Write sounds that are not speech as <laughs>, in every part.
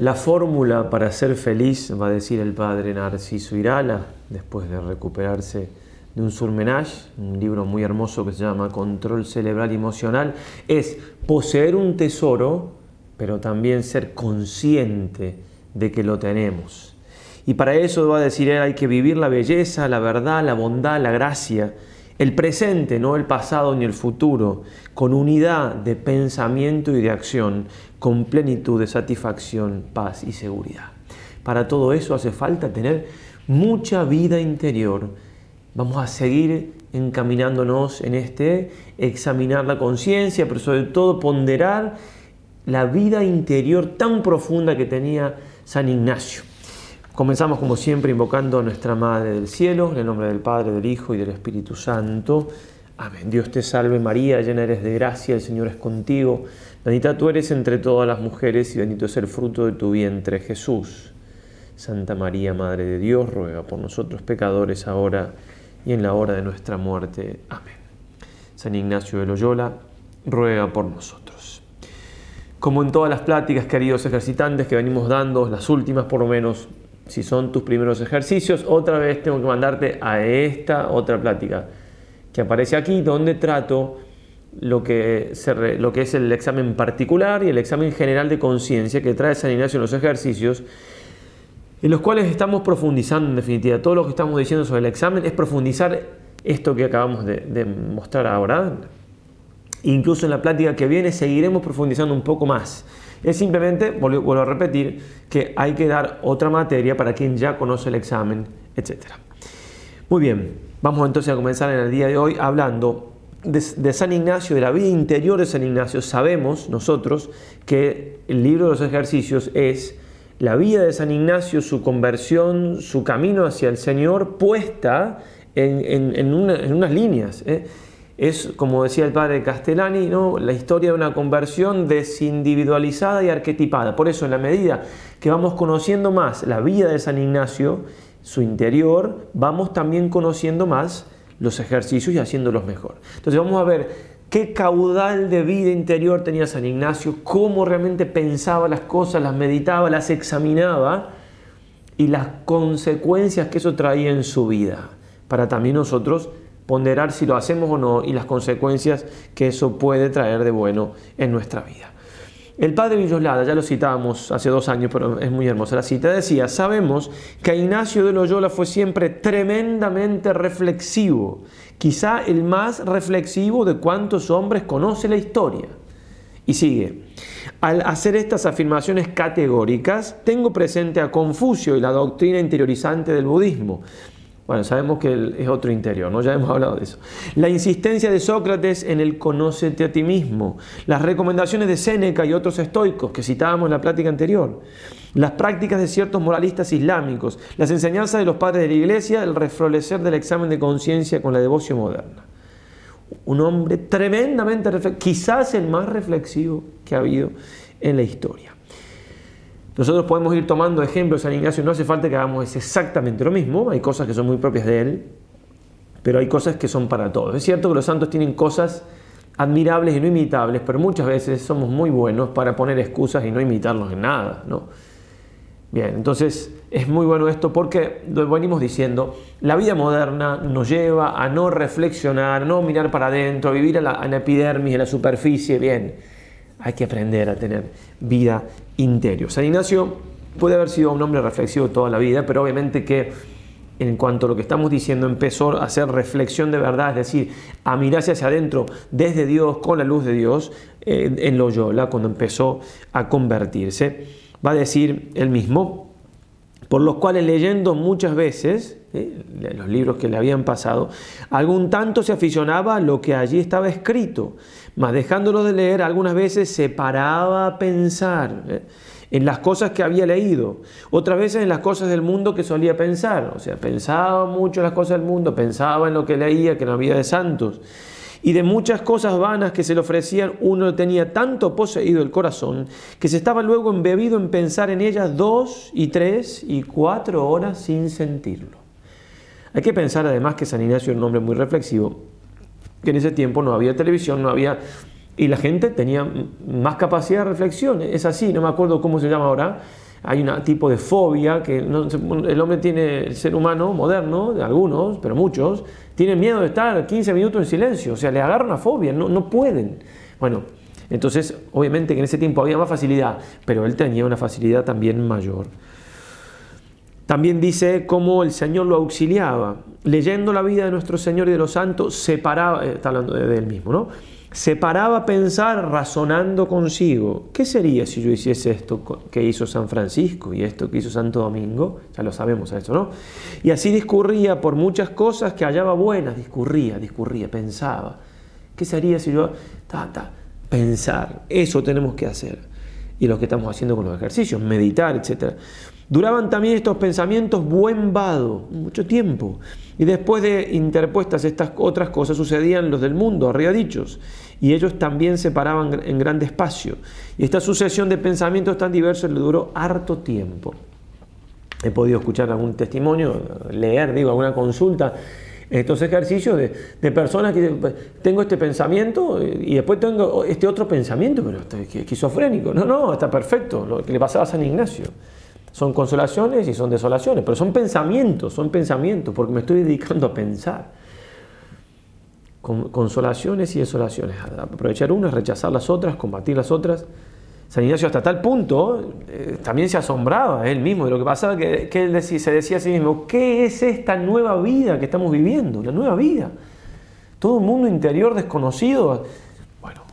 La fórmula para ser feliz, va a decir el padre Narciso Irala, después de recuperarse de un surmenage, un libro muy hermoso que se llama Control Cerebral Emocional, es poseer un tesoro, pero también ser consciente de que lo tenemos. Y para eso va a decir él, hay que vivir la belleza, la verdad, la bondad, la gracia, el presente, no el pasado ni el futuro, con unidad de pensamiento y de acción, con plenitud de satisfacción, paz y seguridad. Para todo eso hace falta tener mucha vida interior. Vamos a seguir encaminándonos en este, examinar la conciencia, pero sobre todo ponderar la vida interior tan profunda que tenía San Ignacio. Comenzamos como siempre invocando a nuestra Madre del Cielo, en el nombre del Padre, del Hijo y del Espíritu Santo. Amén. Dios te salve María, llena eres de gracia, el Señor es contigo. Bendita tú eres entre todas las mujeres y bendito es el fruto de tu vientre Jesús. Santa María, Madre de Dios, ruega por nosotros pecadores ahora y en la hora de nuestra muerte. Amén. San Ignacio de Loyola, ruega por nosotros. Como en todas las pláticas, queridos ejercitantes, que venimos dando, las últimas por lo menos, si son tus primeros ejercicios, otra vez tengo que mandarte a esta otra plática que aparece aquí, donde trato lo que, lo que es el examen particular y el examen general de conciencia que trae San Ignacio en los ejercicios, en los cuales estamos profundizando en definitiva. Todo lo que estamos diciendo sobre el examen es profundizar esto que acabamos de, de mostrar ahora. Incluso en la plática que viene seguiremos profundizando un poco más. Es simplemente, vuelvo a repetir, que hay que dar otra materia para quien ya conoce el examen, etc. Muy bien, vamos entonces a comenzar en el día de hoy hablando de, San Ignacio, de la vida interior de San Ignacio. Sabemos nosotros que el libro de los ejercicios es la vida de San Ignacio, su conversión, su camino hacia el Señor puesta en, en unas líneas. ¿eh? es, como decía el padre Castellani, ¿no? la historia de una conversión desindividualizada y arquetipada. Por eso, en la medida que vamos conociendo más la vida de San Ignacio, su interior, vamos también conociendo más los ejercicios y haciéndolos mejor. Entonces vamos a ver qué caudal de vida interior tenía San Ignacio, cómo realmente pensaba las cosas, las meditaba, las examinaba y las consecuencias que eso traía en su vida, para también nosotros ponderar si lo hacemos o no y las consecuencias que eso puede traer de bueno en nuestra vida. El padre Villoslada, ya lo citábamos hace dos años, pero es muy hermosa la cita, decía, sabemos que Ignacio de Loyola fue siempre tremendamente reflexivo, quizá el más reflexivo de cuantos hombres conoce la historia. Y sigue, al hacer estas afirmaciones categóricas, tengo presente a Confucio y la doctrina interiorizante del budismo, bueno, sabemos que es otro interior, ¿no? Ya <laughs> hemos hablado de eso. La insistencia de Sócrates en el conócete a ti mismo. Las recomendaciones de Séneca y otros estoicos que citábamos en la plática anterior. Las prácticas de ciertos moralistas islámicos. Las enseñanzas de los padres de la iglesia. El reflorecer del examen de conciencia con la devoción moderna. Un hombre tremendamente quizás el más reflexivo que ha habido en la historia. Nosotros podemos ir tomando ejemplos San Ignacio, no hace falta que hagamos exactamente lo mismo, hay cosas que son muy propias de él, pero hay cosas que son para todos. Es cierto que los santos tienen cosas admirables y no imitables, pero muchas veces somos muy buenos para poner excusas y no imitarlos en nada, ¿no? Bien, entonces es muy bueno esto porque lo venimos diciendo, la vida moderna nos lleva a no reflexionar, no mirar para adentro, vivir en la, la epidermis, en la superficie, bien hay que aprender a tener vida interior. San Ignacio puede haber sido un hombre reflexivo toda la vida, pero obviamente que en cuanto a lo que estamos diciendo, empezó a hacer reflexión de verdad, es decir, a mirarse hacia adentro desde Dios, con la luz de Dios, eh, en Loyola, cuando empezó a convertirse. Va a decir él mismo, por los cuales leyendo muchas veces ¿eh? los libros que le habían pasado, algún tanto se aficionaba a lo que allí estaba escrito, mas dejándolo de leer algunas veces se paraba a pensar ¿eh? en las cosas que había leído, otras veces en las cosas del mundo que solía pensar, o sea, pensaba mucho en las cosas del mundo, pensaba en lo que leía, que no había de santos. Y de muchas cosas vanas que se le ofrecían, uno tenía tanto poseído el corazón que se estaba luego embebido en pensar en ellas dos y tres y cuatro horas sin sentirlo. Hay que pensar además que San Ignacio era un hombre muy reflexivo, que en ese tiempo no había televisión, no había... Y la gente tenía más capacidad de reflexión, es así, no me acuerdo cómo se llama ahora, hay un tipo de fobia que el hombre tiene, el ser humano moderno, de algunos, pero muchos, tienen miedo de estar 15 minutos en silencio, o sea, le agarra una fobia, no, no pueden. Bueno, entonces, obviamente que en ese tiempo había más facilidad, pero él tenía una facilidad también mayor. También dice cómo el Señor lo auxiliaba. Leyendo la vida de nuestro Señor y de los santos, separaba, eh, está hablando de él mismo, ¿no? Se paraba a pensar razonando consigo. ¿Qué sería si yo hiciese esto que hizo San Francisco y esto que hizo Santo Domingo? Ya lo sabemos eso, ¿no? Y así discurría por muchas cosas que hallaba buenas, discurría, discurría, pensaba. ¿Qué sería si yo... Ta, ta, pensar, eso tenemos que hacer. Y lo que estamos haciendo con los ejercicios, meditar, etc. Duraban también estos pensamientos buen vado, mucho tiempo. Y después de interpuestas estas otras cosas sucedían los del mundo, arriba dichos. Y ellos también se paraban en grande espacio. Y esta sucesión de pensamientos tan diversos le duró harto tiempo. He podido escuchar algún testimonio, leer, digo, alguna consulta estos ejercicios de, de, personas que tengo este pensamiento y después tengo este otro pensamiento, pero esquizofrénico. No, no, está perfecto, lo que le pasaba a San Ignacio. Son consolaciones y son desolaciones, pero son pensamientos, son pensamientos, porque me estoy dedicando a pensar. Consolaciones y desolaciones. Aprovechar unas, rechazar las otras, combatir las otras. San Ignacio hasta tal punto eh, también se asombraba él mismo de lo que pasaba, que, que él se decía a sí mismo, ¿qué es esta nueva vida que estamos viviendo? La nueva vida. Todo un mundo interior desconocido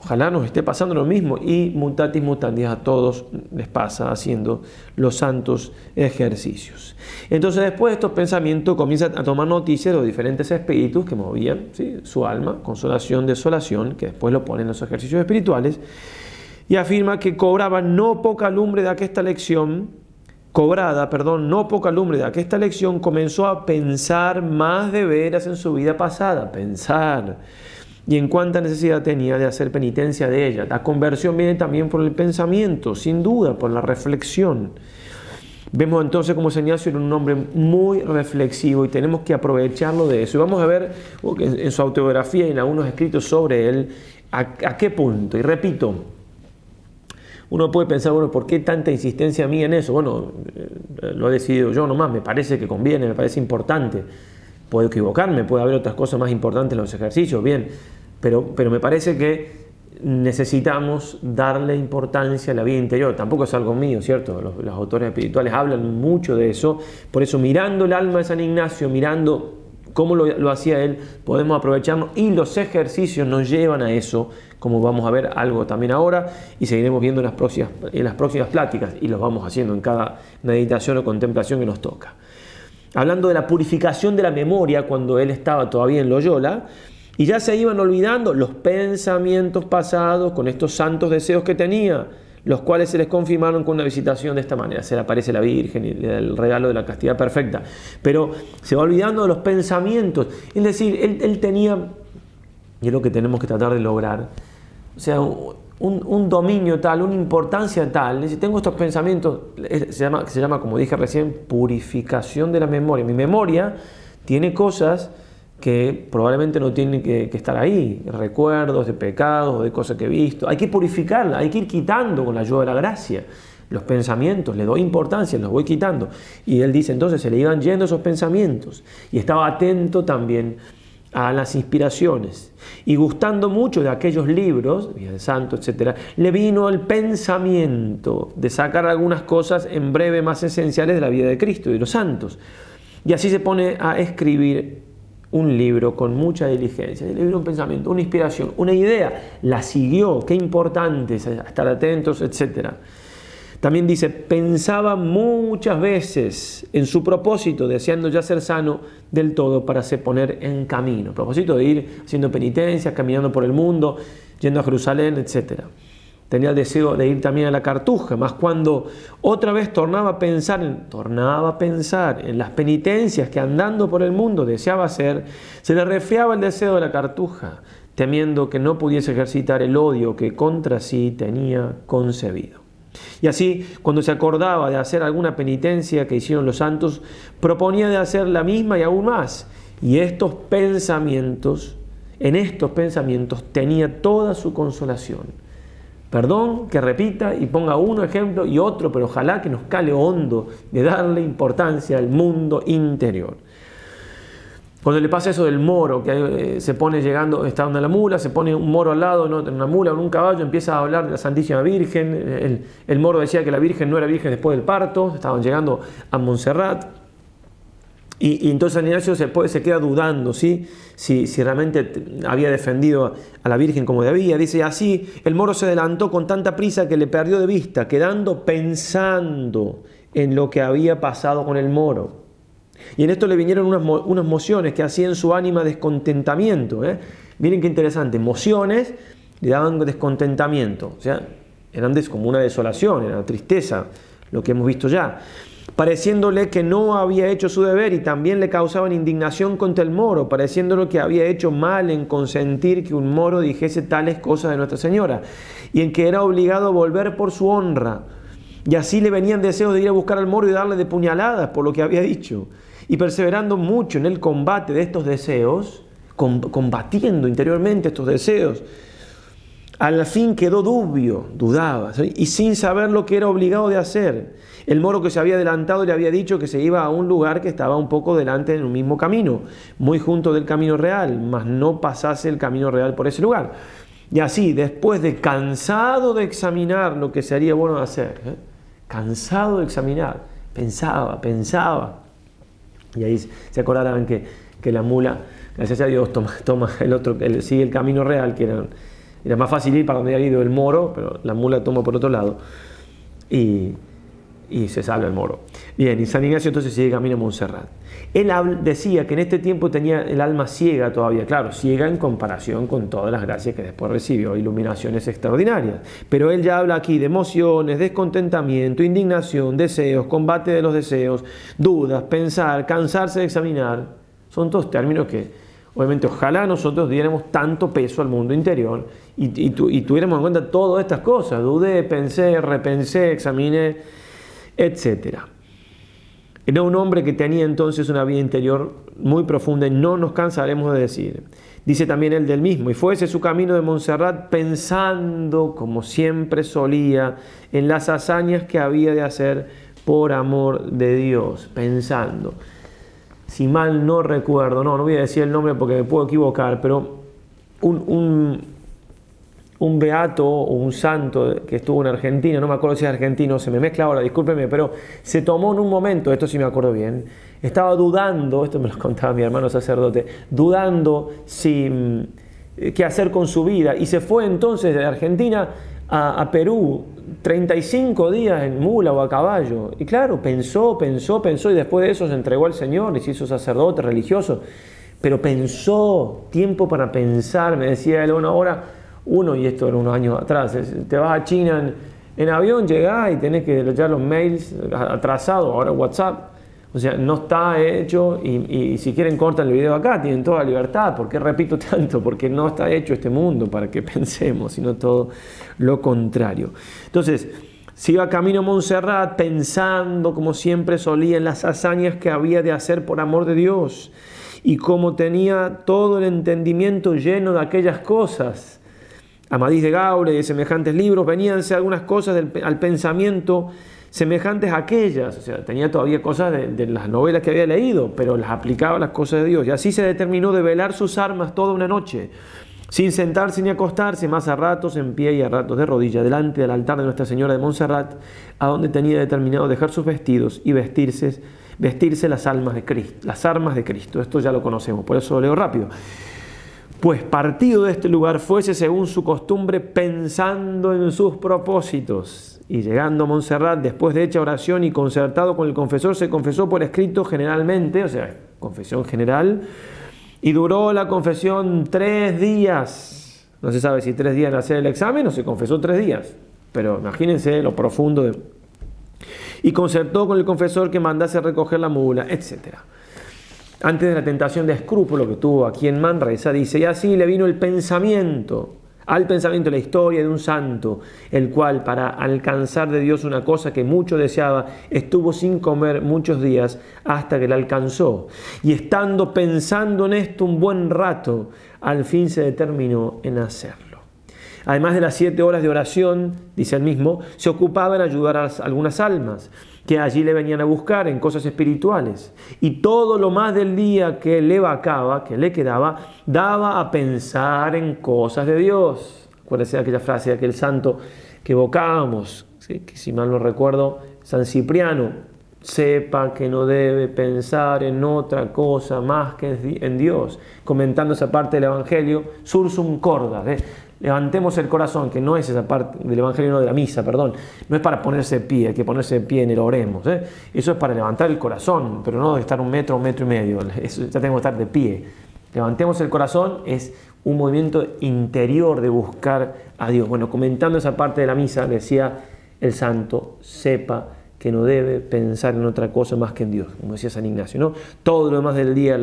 Ojalá nos esté pasando lo mismo y mutatis mutandis a todos les pasa haciendo los santos ejercicios. Entonces después de estos pensamientos comienza a tomar noticias de los diferentes espíritus que movían su alma, consolación, desolación, que después lo ponen en los ejercicios espirituales, y afirma que cobraba no poca lumbre de aquesta lección, cobrada, perdón, no poca lumbre de aquesta lección, comenzó a pensar más de veras en su vida pasada, pensar y en cuánta necesidad tenía de hacer penitencia de ella. La conversión viene también por el pensamiento, sin duda, por la reflexión. Vemos entonces como Ignacio era un hombre muy reflexivo y tenemos que aprovecharlo de eso. Y vamos a ver en su autobiografía y en algunos escritos sobre él a, qué punto. Y repito, uno puede pensar, bueno, ¿por qué tanta insistencia mía en eso? Bueno, eh, lo he decidido yo nomás, me parece que conviene, me parece importante. Puedo equivocarme, puede haber otras cosas más importantes en los ejercicios, bien, pero, pero me parece que necesitamos darle importancia a la vida interior. Tampoco es algo mío, ¿cierto? Los, los, autores espirituales hablan mucho de eso. Por eso, mirando el alma de San Ignacio, mirando cómo lo, lo, hacía él, podemos aprovecharnos y los ejercicios nos llevan a eso, como vamos a ver algo también ahora y seguiremos viendo en las próximas, en las próximas pláticas y los vamos haciendo en cada meditación o contemplación que nos toca. Hablando de la purificación de la memoria cuando él estaba todavía en Loyola, y ya se iban olvidando los pensamientos pasados con estos santos deseos que tenía, los cuales se les confirmaron con una visitación de esta manera. Se le aparece la Virgen y el regalo de la castidad perfecta. Pero se va olvidando de los pensamientos. Es decir, él, tenía, y es lo que tenemos que tratar de lograr, o sea, un, dominio tal, una importancia tal. Decir, tengo estos pensamientos, se llama, se llama, como dije recién, purificación de la memoria. Mi memoria tiene cosas que probablemente no tienen que, estar ahí, recuerdos de pecados, de cosas que he visto. Hay que purificarla, hay que ir quitando con la ayuda de la gracia los pensamientos, le doy importancia, los voy quitando. Y él dice, entonces se le iban yendo esos pensamientos y estaba atento también a las inspiraciones. Y gustando mucho de aquellos libros, Vida Santo, etc., le vino el pensamiento de sacar algunas cosas en breve más esenciales de la vida de Cristo y de los santos. Y así se pone a escribir un libro con mucha diligencia, un pensamiento, una inspiración, una idea, la siguió, qué importante estar atentos, etc. También dice, pensaba muchas veces en su propósito, deseando ya ser sano del todo para se poner en camino. Propósito de ir haciendo penitencias, caminando por el mundo, yendo a Jerusalén, etcétera tenía el deseo de ir también a la cartuja, más cuando otra vez tornaba a pensar en, tornaba a pensar en las penitencias que andando por el mundo deseaba hacer, se le resfriaba el deseo de la cartuja, temiendo que no pudiese ejercitar el odio que contra sí tenía concebido. Y así, cuando se acordaba de hacer alguna penitencia que hicieron los santos, proponía de hacer la misma y aún más. Y estos pensamientos, en estos pensamientos tenía toda su consolación Perdón, que repita y ponga uno ejemplo y otro, pero ojalá que nos cale hondo de darle importancia al mundo interior. Cuando le pasa eso del moro, que eh, se pone llegando, está donde la mula, se pone un moro al lado, una mula o un caballo, empieza a hablar de la Santísima Virgen. El, el, moro decía que la Virgen no era virgen después del parto, estaban llegando a Montserrat. Y, entonces San Ignacio se, se queda dudando. Si, si, realmente había defendido a la Virgen como debía. Dice así, el moro se adelantó con tanta prisa que le perdió de vista, quedando pensando en lo que había pasado con el moro. Y en esto le vinieron unas, unas mociones que hacían su ánima descontentamiento. ¿eh? Miren qué interesante, emociones le daban descontentamiento, o sea, eran como una desolación, era tristeza, lo que hemos visto ya pareciéndole que no había hecho su deber y también le causaban indignación contra el moro, pareciéndole que había hecho mal en consentir que un moro dijese tales cosas de Nuestra Señora y en que era obligado a volver por su honra. Y así le venían deseos de ir a buscar al moro y darle de puñaladas por lo que había dicho. Y perseverando mucho en el combate de estos deseos, combatiendo interiormente estos deseos, al fin quedó dubio, dudaba, y sin saber lo que era obligado de hacer. El moro que se había adelantado le había dicho que se iba a un lugar que estaba un poco delante en un mismo camino, muy junto del camino real, mas no pasase el camino real por ese lugar. Y así, después de cansado de examinar lo que sería bueno hacer, ¿eh? cansado de examinar, pensaba, pensaba. Y ahí se acordarán que, la mula, gracias a Dios, toma, el otro, sigue el camino real, que era era más fácil ir para donde había ido el moro, pero la mula toma por otro lado y, se salva el moro. Bien, y San Ignacio entonces sigue camino a Montserrat. Él decía que en este tiempo tenía el alma ciega todavía, claro, ciega en comparación con todas las gracias que después recibió, iluminaciones extraordinarias. Pero él ya habla aquí de emociones, descontentamiento, indignación, deseos, combate de los deseos, dudas, pensar, cansarse de examinar. Son todos términos que Obviamente, ojalá nosotros diéramos tanto peso al mundo interior y, tuviéramos en cuenta todas estas cosas. Dudé, pensé, repensé, examiné, etc. Era un hombre que tenía entonces una vida interior muy profunda y no nos cansaremos de decir. Dice también él del mismo, y fuese su camino de Montserrat pensando, como siempre solía, en las hazañas que había de hacer por amor de Dios, pensando si mal no recuerdo, no, no voy a decir el nombre porque me puedo equivocar, pero un, un, beato o un santo que estuvo en Argentina, no me acuerdo si es argentino, se me mezcla ahora, discúlpeme, pero se tomó en un momento, esto sí me acuerdo bien, estaba dudando, esto me lo contaba mi hermano sacerdote, dudando si mm, qué hacer con su vida y se fue entonces de Argentina a, Perú 35 días en mula o a caballo. Y claro, pensó, pensó, pensó y después de eso se entregó al Señor y se hizo sacerdote religioso. Pero pensó, tiempo para pensar, me decía él, hora, uno, y esto era unos años atrás, te vas a China en, avión, llegás y tenés que leer los mails atrasados, ahora WhatsApp o sea, no está hecho y, si quieren cortan el video acá, tienen toda libertad. ¿Por qué repito <laughs> tanto? Porque no está hecho este mundo para que <laughs> pensemos, sino todo lo contrario. Entonces, se iba camino a Montserrat pensando, como siempre solía, en las hazañas que había de hacer por amor de Dios y como tenía todo el entendimiento lleno de aquellas cosas. Amadís de Gaure y semejantes libros, veníanse algunas cosas al pensamiento semejantes a aquellas. O sea, tenía todavía cosas de, las novelas que había leído, pero las aplicaba a las cosas de Dios. Y así se determinó de velar sus armas toda una noche, sin sentarse ni acostarse, más a ratos en pie y a ratos de rodilla, delante del altar de Nuestra Señora de Montserrat, a donde tenía determinado dejar sus vestidos y vestirse, vestirse las, almas de Cristo, las armas de Cristo. Esto ya lo conocemos, por eso lo leo rápido. Pues partido de este lugar fuese según su costumbre pensando en sus propósitos y llegando a Montserrat, después de hecha oración y concertado con el confesor, se confesó por escrito generalmente, o sea, confesión general, y duró la confesión tres días. No se sabe si tres días en hacer el examen o se confesó tres días, pero imagínense lo profundo de... Y concertó con el confesor que mandase recoger la mula, etc. Antes de la tentación de escrúpulo que tuvo aquí en Manresa, dice, y así le vino el pensamiento al pensamiento la historia de un santo, el cual para alcanzar de Dios una cosa que mucho deseaba, estuvo sin comer muchos días hasta que la alcanzó. Y estando pensando en esto un buen rato, al fin se determinó en hacerlo. Además de las siete horas de oración, dice él mismo, se ocupaba en ayudar a algunas almas que allí le venían a buscar en cosas espirituales. Y todo lo más del día que le vacaba, que le quedaba, daba a pensar en cosas de Dios. Acuérdense de aquella frase de aquel santo que evocábamos, que si mal no recuerdo, San Cipriano, sepa que no debe pensar en otra cosa más que en Dios. Comentando esa parte del Evangelio, sursum corda, ¿eh? Levantemos el corazón, que no es esa parte del Evangelio, no de la misa, perdón, no es para ponerse de pie, hay que ponerse de pie en el oremos, ¿eh? eso es para levantar el corazón, pero no de estar un metro, un metro y medio, <laughs> eso, ya tengo que estar de pie. Levantemos el corazón es un movimiento interior de buscar a Dios. Bueno, comentando esa parte de la misa, decía el santo, sepa que no debe pensar en otra cosa más que en Dios, como decía San Ignacio, ¿no? Todo lo demás del día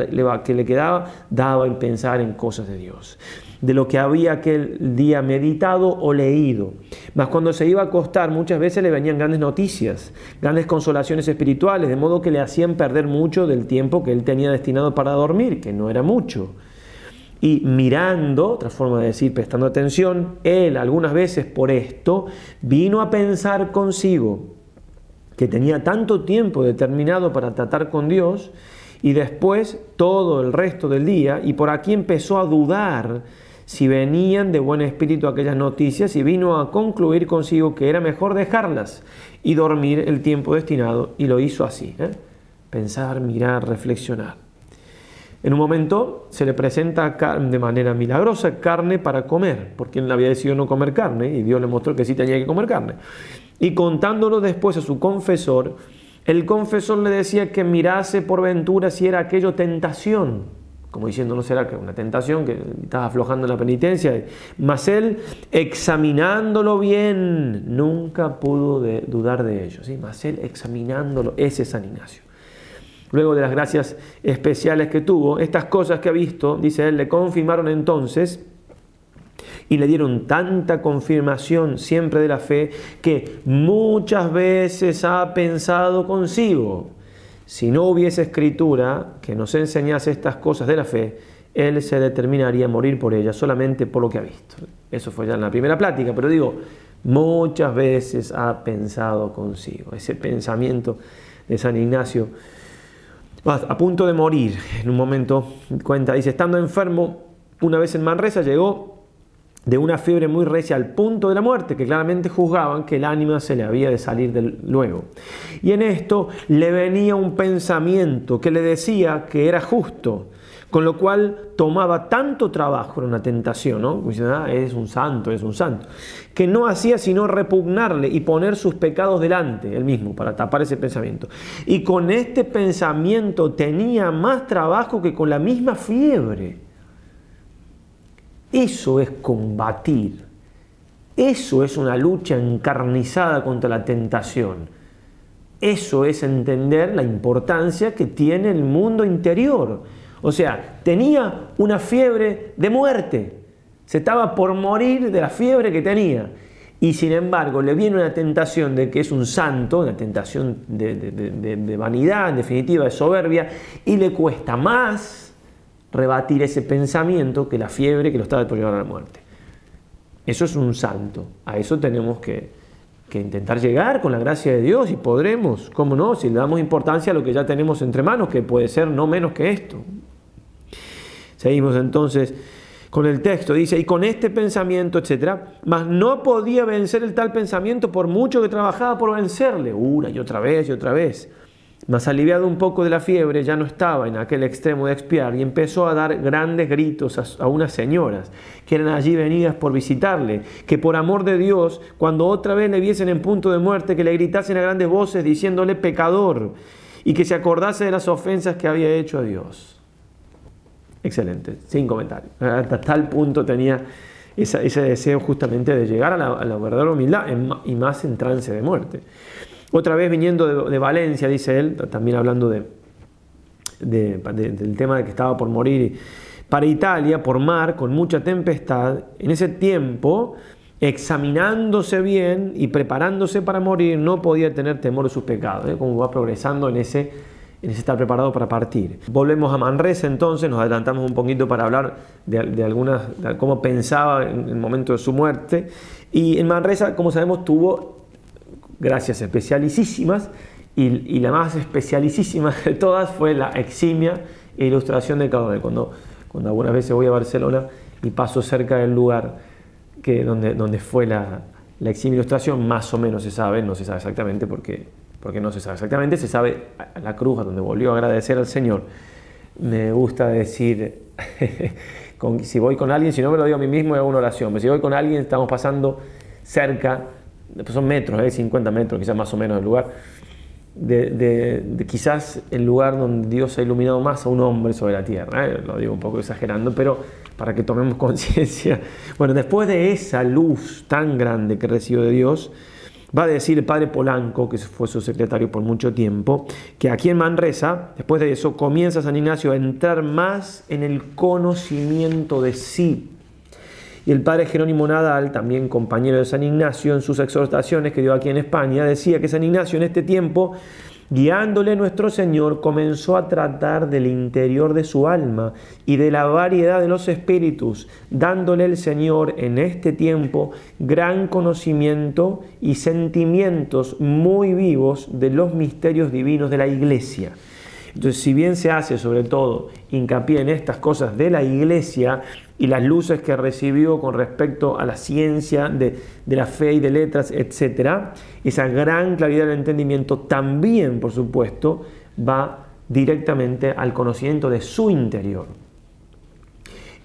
que le quedaba daba en pensar en cosas de Dios, de lo que había aquel día meditado o leído. Mas cuando se iba a acostar muchas veces le venían grandes noticias, grandes consolaciones espirituales, de modo que le hacían perder mucho del tiempo que él tenía destinado para dormir, que no era mucho. Y mirando, otra forma de decir, prestando atención, él algunas veces por esto vino a pensar consigo, que tenía tanto tiempo determinado para tratar con Dios y después todo el resto del día y por aquí empezó a dudar si venían de buen espíritu aquellas noticias y vino a concluir consigo que era mejor dejarlas y dormir el tiempo destinado y lo hizo así. ¿eh? Pensar, mirar, reflexionar. En un momento se le presenta de manera milagrosa carne para comer, porque él había decidido no comer carne y Dios le mostró que sí tenía que comer carne. Y contándolo después a su confesor, el confesor le decía que mirase por ventura si era aquello tentación, como diciendo, no será que una tentación, que estás aflojando la penitencia. Mas él, examinándolo bien, nunca pudo dudar de ello. ¿sí? Mas él, examinándolo, ese es San Ignacio. Luego de las gracias especiales que tuvo, estas cosas que ha visto, dice él, le confirmaron entonces y le dieron tanta confirmación siempre de la fe que muchas veces ha pensado consigo, si no hubiese escritura que nos enseñase estas cosas de la fe, él se determinaría a morir por ella solamente por lo que ha visto. Eso fue ya en la primera plática, pero digo, muchas veces ha pensado consigo. Ese pensamiento de San Ignacio, a punto de morir, en un momento cuenta, dice, estando enfermo, una vez en Manresa llegó de una fiebre muy recia al punto de la muerte, que claramente juzgaban que el ánima se le había de salir del luego. Y en esto le venía un pensamiento que le decía que era justo, con lo cual tomaba tanto trabajo, era una tentación, ¿no? Ah, es un santo, es un santo, que no hacía sino repugnarle y poner sus pecados delante, él mismo, para tapar ese pensamiento. Y con este pensamiento tenía más trabajo que con la misma fiebre. Eso es combatir. Eso es una lucha encarnizada contra la tentación. Eso es entender la importancia que tiene el mundo interior. O sea, tenía una fiebre de muerte. Se estaba por morir de la fiebre que tenía. Y sin embargo, le viene una tentación de que es un santo, una tentación de, vanidad, en definitiva, de soberbia, y le cuesta más rebatir ese pensamiento que la fiebre que lo estaba por llevar a la muerte. Eso es un santo. A eso tenemos que, que, intentar llegar con la gracia de Dios y podremos, ¿cómo no? Si le damos importancia a lo que ya tenemos entre manos, que puede ser no menos que esto. Seguimos entonces con el texto. Dice, y con este pensamiento, etcétera, mas no podía vencer el tal pensamiento por mucho que trabajaba por vencerle, una y otra vez y otra vez. Mas aliviado un poco de la fiebre, ya no estaba en aquel extremo de expiar y empezó a dar grandes gritos a, unas señoras que eran allí venidas por visitarle, que por amor de Dios, cuando otra vez le viesen en punto de muerte, que le gritasen a grandes voces diciéndole pecador y que se acordase de las ofensas que había hecho a Dios. Excelente, sin comentario. Hasta tal punto tenía ese deseo justamente de llegar a la, a la verdadera humildad y más en trance de muerte. Otra vez viniendo de, Valencia, dice él, también hablando de, del tema de que estaba por morir, para Italia, por mar, con mucha tempestad, en ese tiempo, examinándose bien y preparándose para morir, no podía tener temor de sus pecados, ¿eh? como va progresando en ese, necesita estar preparado para partir. Volvemos a Manresa entonces, nos adelantamos un poquito para hablar de, algunas, cómo pensaba en el momento de su muerte. Y en Manresa, como sabemos, tuvo gracias especialísimas y, la más especialísima de todas fue la eximia e ilustración de Cardone. Cuando, cuando algunas veces voy a Barcelona y paso cerca del lugar que, donde, donde fue la, la eximia ilustración, más o menos se sabe, no se sabe exactamente porque, porque no se sabe exactamente, se sabe la cruz donde volvió a agradecer al Señor. Me gusta decir, <laughs> si voy con alguien, si no me lo digo a mí mismo, hago una oración, pero si voy con alguien, estamos pasando cerca, son metros, ¿eh? 50 metros quizás más o menos del lugar, de, quizás el lugar donde Dios ha iluminado más a un hombre sobre la tierra. ¿eh? Lo digo un poco exagerando, pero para que tomemos <laughs> conciencia. Bueno, después de esa luz tan grande que recibió de Dios, va a decir el padre Polanco, que fue su secretario por mucho tiempo, que aquí en Manresa, después de eso, comienza San Ignacio a entrar más en el conocimiento de sí y el padre Jerónimo Nadal, también compañero de San Ignacio, en sus exhortaciones que dio aquí en España, decía que San Ignacio en este tiempo, guiándole nuestro Señor, comenzó a tratar del interior de su alma y de la variedad de los espíritus, dándole el Señor en este tiempo gran conocimiento y sentimientos muy vivos de los misterios divinos de la iglesia. Entonces, si bien se hace sobre todo hincapié en estas cosas de la iglesia, y las luces que recibió con respecto a la ciencia de, la fe y de letras, etc., esa gran claridad del entendimiento también, por supuesto, va directamente al conocimiento de su interior.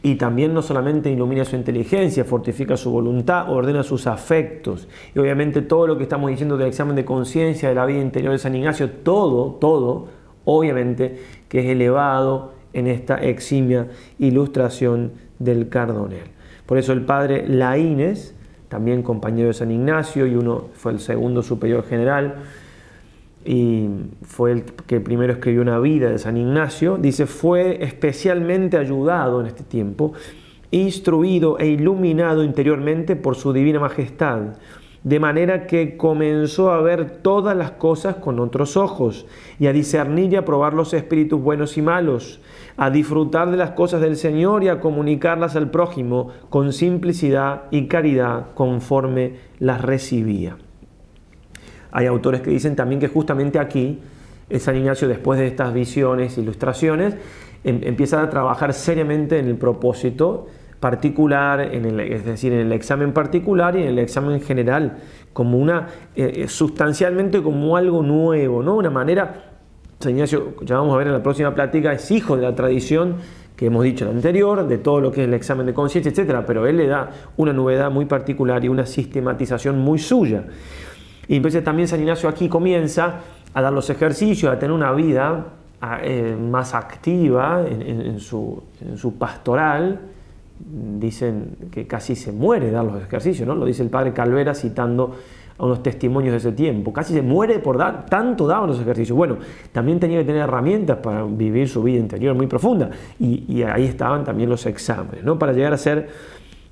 Y también no solamente ilumina su inteligencia, fortifica su voluntad, ordena sus afectos. Y obviamente todo lo que estamos diciendo del examen de conciencia de la vida interior de San Ignacio, todo, todo, obviamente que es elevado en esta eximia ilustración del Cardonel. Por eso el padre Laínez, también compañero de San Ignacio y uno fue el segundo superior general y fue el que primero escribió una vida de San Ignacio, dice, fue especialmente ayudado en este tiempo, instruido e iluminado interiormente por su divina majestad, de manera que comenzó a ver todas las cosas con otros ojos y a discernir y a probar los espíritus buenos y malos, a disfrutar de las cosas del Señor y a comunicarlas al prójimo con simplicidad y caridad conforme las recibía. Hay autores que dicen también que justamente aquí San Ignacio, después de estas visiones, ilustraciones, em, empieza a trabajar seriamente en el propósito particular, en el, es decir, en el examen particular y en el examen general, como una, eh, eh, sustancialmente como algo nuevo, ¿no? Una manera, San Ignacio, ya vamos a ver en la próxima plática, es hijo de la tradición que hemos dicho en anterior, de todo lo que es el examen de conciencia, etcétera, pero él le da una novedad muy particular y una sistematización muy suya. Y entonces también San Ignacio aquí comienza a dar los ejercicios, a tener una vida eh, más activa en, su, en su pastoral, dicen que casi se muere dar los ejercicios, ¿no? Lo dice el padre Calvera citando a unos testimonios de ese tiempo. Casi se muere por dar, tanto daban los ejercicios. Bueno, también tenía que tener herramientas para vivir su vida interior muy profunda. Y, ahí estaban también los exámenes, ¿no? Para llegar a ser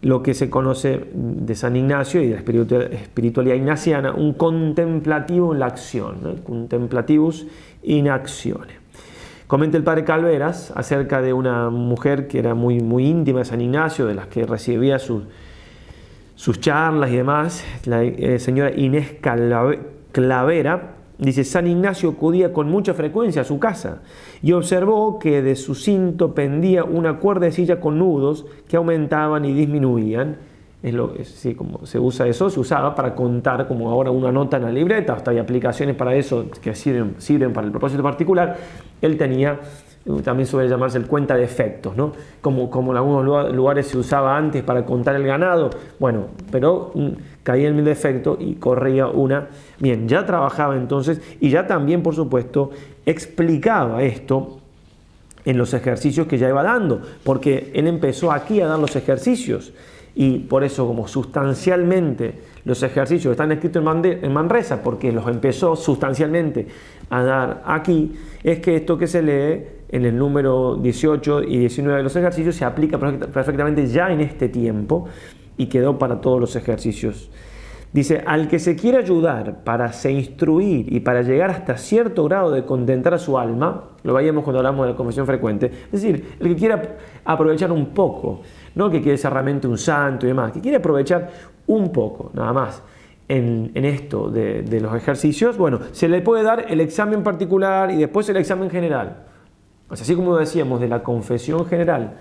lo que se conoce de San Ignacio y de la espiritualidad ignaciana, un contemplativo en la acción, ¿no? contemplativus in. Comenta el padre Calveras acerca de una mujer que era muy, muy íntima de San Ignacio, de las que recibía sus, sus charlas y demás, la eh, señora Inés Clavera, dice, San Ignacio acudía con mucha frecuencia a su casa y observó que de su cinto pendía una cuerdecilla con nudos que aumentaban y disminuían es lo, sí, como se usa eso, se usaba para contar como ahora una nota en la libreta, hasta hay aplicaciones para eso que sirven, sirven para el propósito particular. Él tenía, también suele llamarse el cuenta de efectos, ¿no? como, como en algunos lugares se usaba antes para contar el ganado, bueno, pero mm, caía en el defecto y corría una. Bien, ya trabajaba entonces y ya también, por supuesto, explicaba esto en los ejercicios que ya iba dando, porque él empezó aquí a dar los ejercicios y por eso como sustancialmente los ejercicios están escritos en Manresa, porque los empezó sustancialmente a dar aquí, es que esto que se lee en el número 18 y 19 de los ejercicios se aplica perfectamente ya en este tiempo y quedó para todos los ejercicios Dice, al que se quiere ayudar para se instruir y para llegar hasta cierto grado de contentar a su alma, lo veíamos cuando hablamos de la confesión frecuente, es decir, el que quiera aprovechar un poco, no que quiere ser realmente un santo y demás, que quiere aprovechar un poco, nada más, en, esto de, de los ejercicios, bueno, se le puede dar el examen particular y después el examen general. Así como decíamos de la confesión general,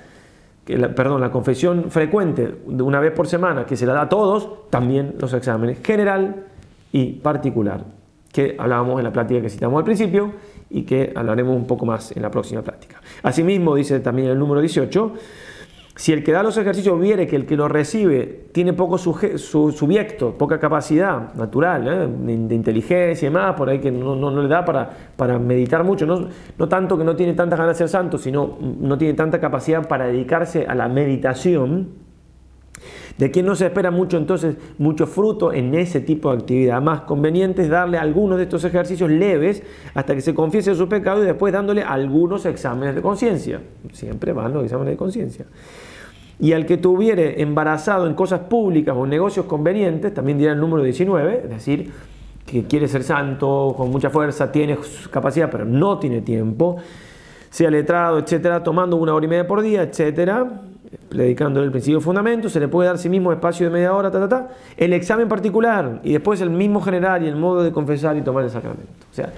perdón, la confesión frecuente de una vez por semana que se la da a todos, también los exámenes general y particular, que hablábamos en la plática que citamos al principio y que hablaremos un poco más en la próxima plática. Asimismo, dice también el número 18, si el que da los ejercicios viere que el que lo recibe tiene poco sujeto, poca capacidad natural, ¿eh? de, inteligencia y demás, por ahí que no, le da para, meditar mucho, no, no, tanto que no tiene tantas ganas de ser santo, sino no tiene tanta capacidad para dedicarse a la meditación, de quien no se espera mucho entonces mucho fruto en ese tipo de actividad. Más conveniente es darle algunos de estos ejercicios leves hasta que se confiese su pecado y después dándole algunos exámenes de conciencia. Siempre van los exámenes de conciencia. Y al que tuviere embarazado en cosas públicas o negocios convenientes, también dirá el número 19, es decir, que quiere ser santo con mucha fuerza, tiene capacidad, pero no tiene tiempo, sea letrado, etcétera, tomando una hora y media por día, etcétera, predicándole el principio fundamento, se le puede dar sí mismo espacio de media hora, ta, ta, ta, el examen particular y después el mismo general y el modo de confesar y tomar el sacramento. O sea,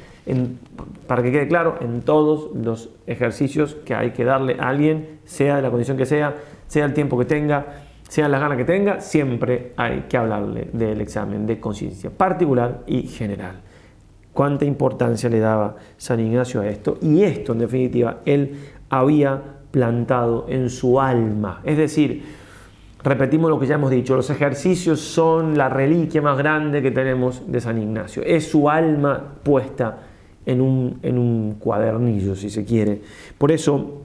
para que quede claro, en todos los ejercicios que hay que darle a alguien, sea de la condición que sea, sea el tiempo que tenga, sea las ganas que tenga, siempre hay que hablarle del examen de conciencia particular y general. Cuánta importancia le daba San Ignacio a esto y esto en definitiva él había plantado en su alma. Es decir, repetimos lo que ya hemos dicho, los ejercicios son la reliquia más grande que tenemos de San Ignacio. Es su alma puesta en un, en un cuadernillo, si se quiere. Por eso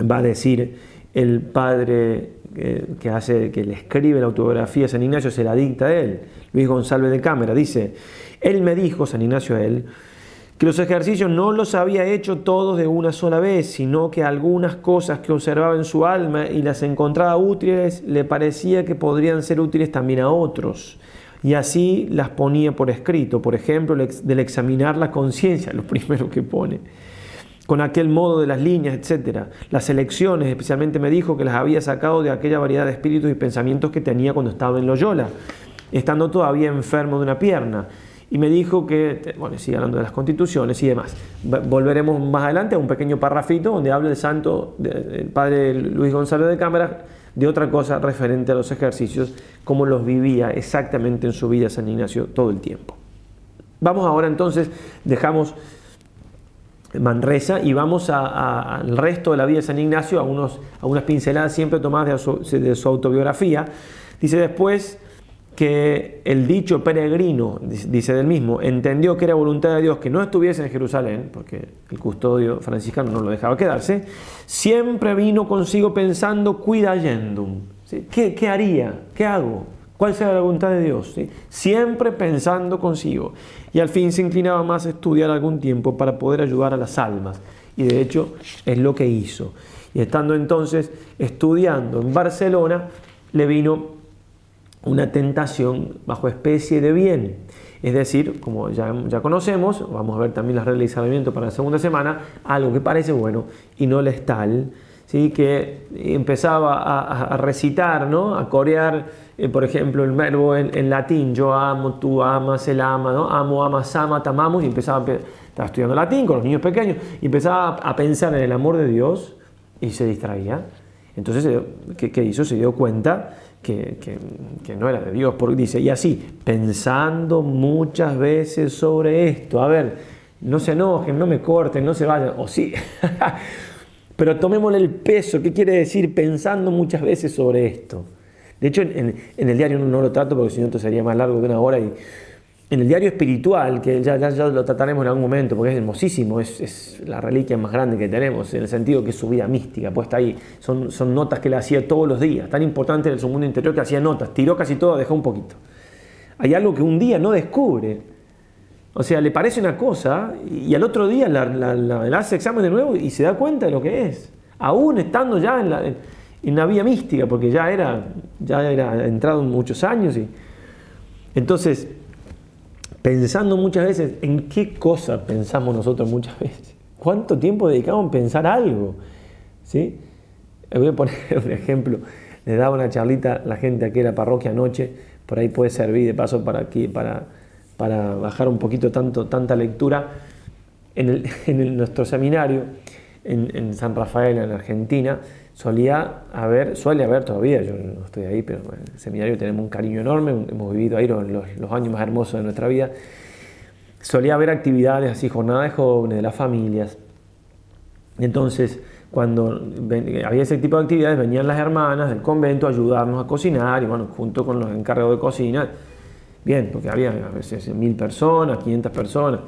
va a decir el padre que, hace, que le escribe la autobiografía a San Ignacio, se la dicta a él, Luis González de Cámara, dice, él me dijo, San Ignacio a él, que los ejercicios no los había hecho todos de una sola vez, sino que algunas cosas que observaba en su alma y las encontraba útiles, le parecía que podrían ser útiles también a otros. Y así las ponía por escrito, por ejemplo, del examinar la conciencia, <laughs> lo primero que pone, con aquel modo de las líneas, etc. Las elecciones, especialmente me dijo que las había sacado de aquella variedad de espíritus y pensamientos que tenía cuando estaba en Loyola, estando todavía enfermo de una pierna y me dijo que, bueno, sigue hablando de las constituciones y demás. Volveremos más adelante a un pequeño parrafito donde habla el santo, el padre Luis González de Cámara, de otra cosa referente a los ejercicios, cómo los vivía exactamente en su vida San Ignacio todo el tiempo. Vamos ahora entonces, dejamos Manresa y vamos al resto de la vida de San Ignacio, a, unos, a unas pinceladas siempre tomadas de su autobiografía. Dice después, que el dicho peregrino, dice del mismo, entendió que era voluntad de Dios que no estuviese en Jerusalén, porque el custodio franciscano no lo dejaba quedarse, siempre vino consigo pensando cuida ¿Qué, ¿Qué, haría? ¿Qué hago? ¿Cuál será la voluntad de Dios? Siempre pensando consigo. Y al fin se inclinaba más a estudiar algún tiempo para poder ayudar a las almas. Y de hecho es lo que hizo. Y estando entonces estudiando en Barcelona, le vino una tentación bajo especie de bien. Es decir, como ya, ya conocemos, vamos a ver también reglas de para la segunda semana, algo que parece bueno y no le es tal, ¿sí? que empezaba a, recitar, ¿no? a corear, eh, por ejemplo, el verbo en, latín, yo amo, tú amas, él ama, ¿no? amo, amas, ama, amamos, y empezaba, estaba estudiando latín con los niños pequeños, y empezaba a pensar en el amor de Dios y se distraía. Entonces, ¿qué, qué hizo? Se dio cuenta que, no era de Dios, porque dice, y así, pensando muchas veces sobre esto, a ver, no se enojen, no me corten, no se vayan, o sí, <laughs> pero tomémosle el peso, ¿qué quiere decir pensando muchas veces sobre esto? De hecho, en, el diario no lo trato porque si no esto sería más largo que una hora y en el diario espiritual, que ya, ya, lo trataremos en algún momento, porque es hermosísimo, es, la reliquia más grande que tenemos, en el sentido que es su vida mística, puesta ahí. Son, son notas que le hacía todos los días, tan importante en su mundo interior que hacía notas, tiró casi todo, dejó un poquito. Hay algo que un día no descubre. O sea, le parece una cosa y al otro día le hace examen de nuevo y se da cuenta de lo que es. Aún estando ya en la, en la vía mística, porque ya era, ya era entrado en muchos años y Entonces, pensando muchas veces en qué cosa pensamos nosotros muchas veces. ¿Cuánto tiempo dedicamos a pensar algo? ¿Sí? Voy a poner <laughs> un ejemplo. Le daba una charlita a la gente aquí en la parroquia anoche, por ahí puede servir de paso para, aquí, para, para bajar un poquito tanto, tanta lectura. En, <laughs> en nuestro seminario, en, en, San Rafael, en Argentina, solía haber, suele haber todavía, yo no estoy ahí, pero en el seminario tenemos un cariño enorme, hemos vivido ahí los, los, años más hermosos de nuestra vida. Solía haber actividades así, jornadas de jóvenes, de las familias. Entonces, cuando había ese tipo de actividades, venían las hermanas del convento a ayudarnos a cocinar, y bueno, junto con los encargados de cocina, bien, porque había a veces mil personas, 500 personas.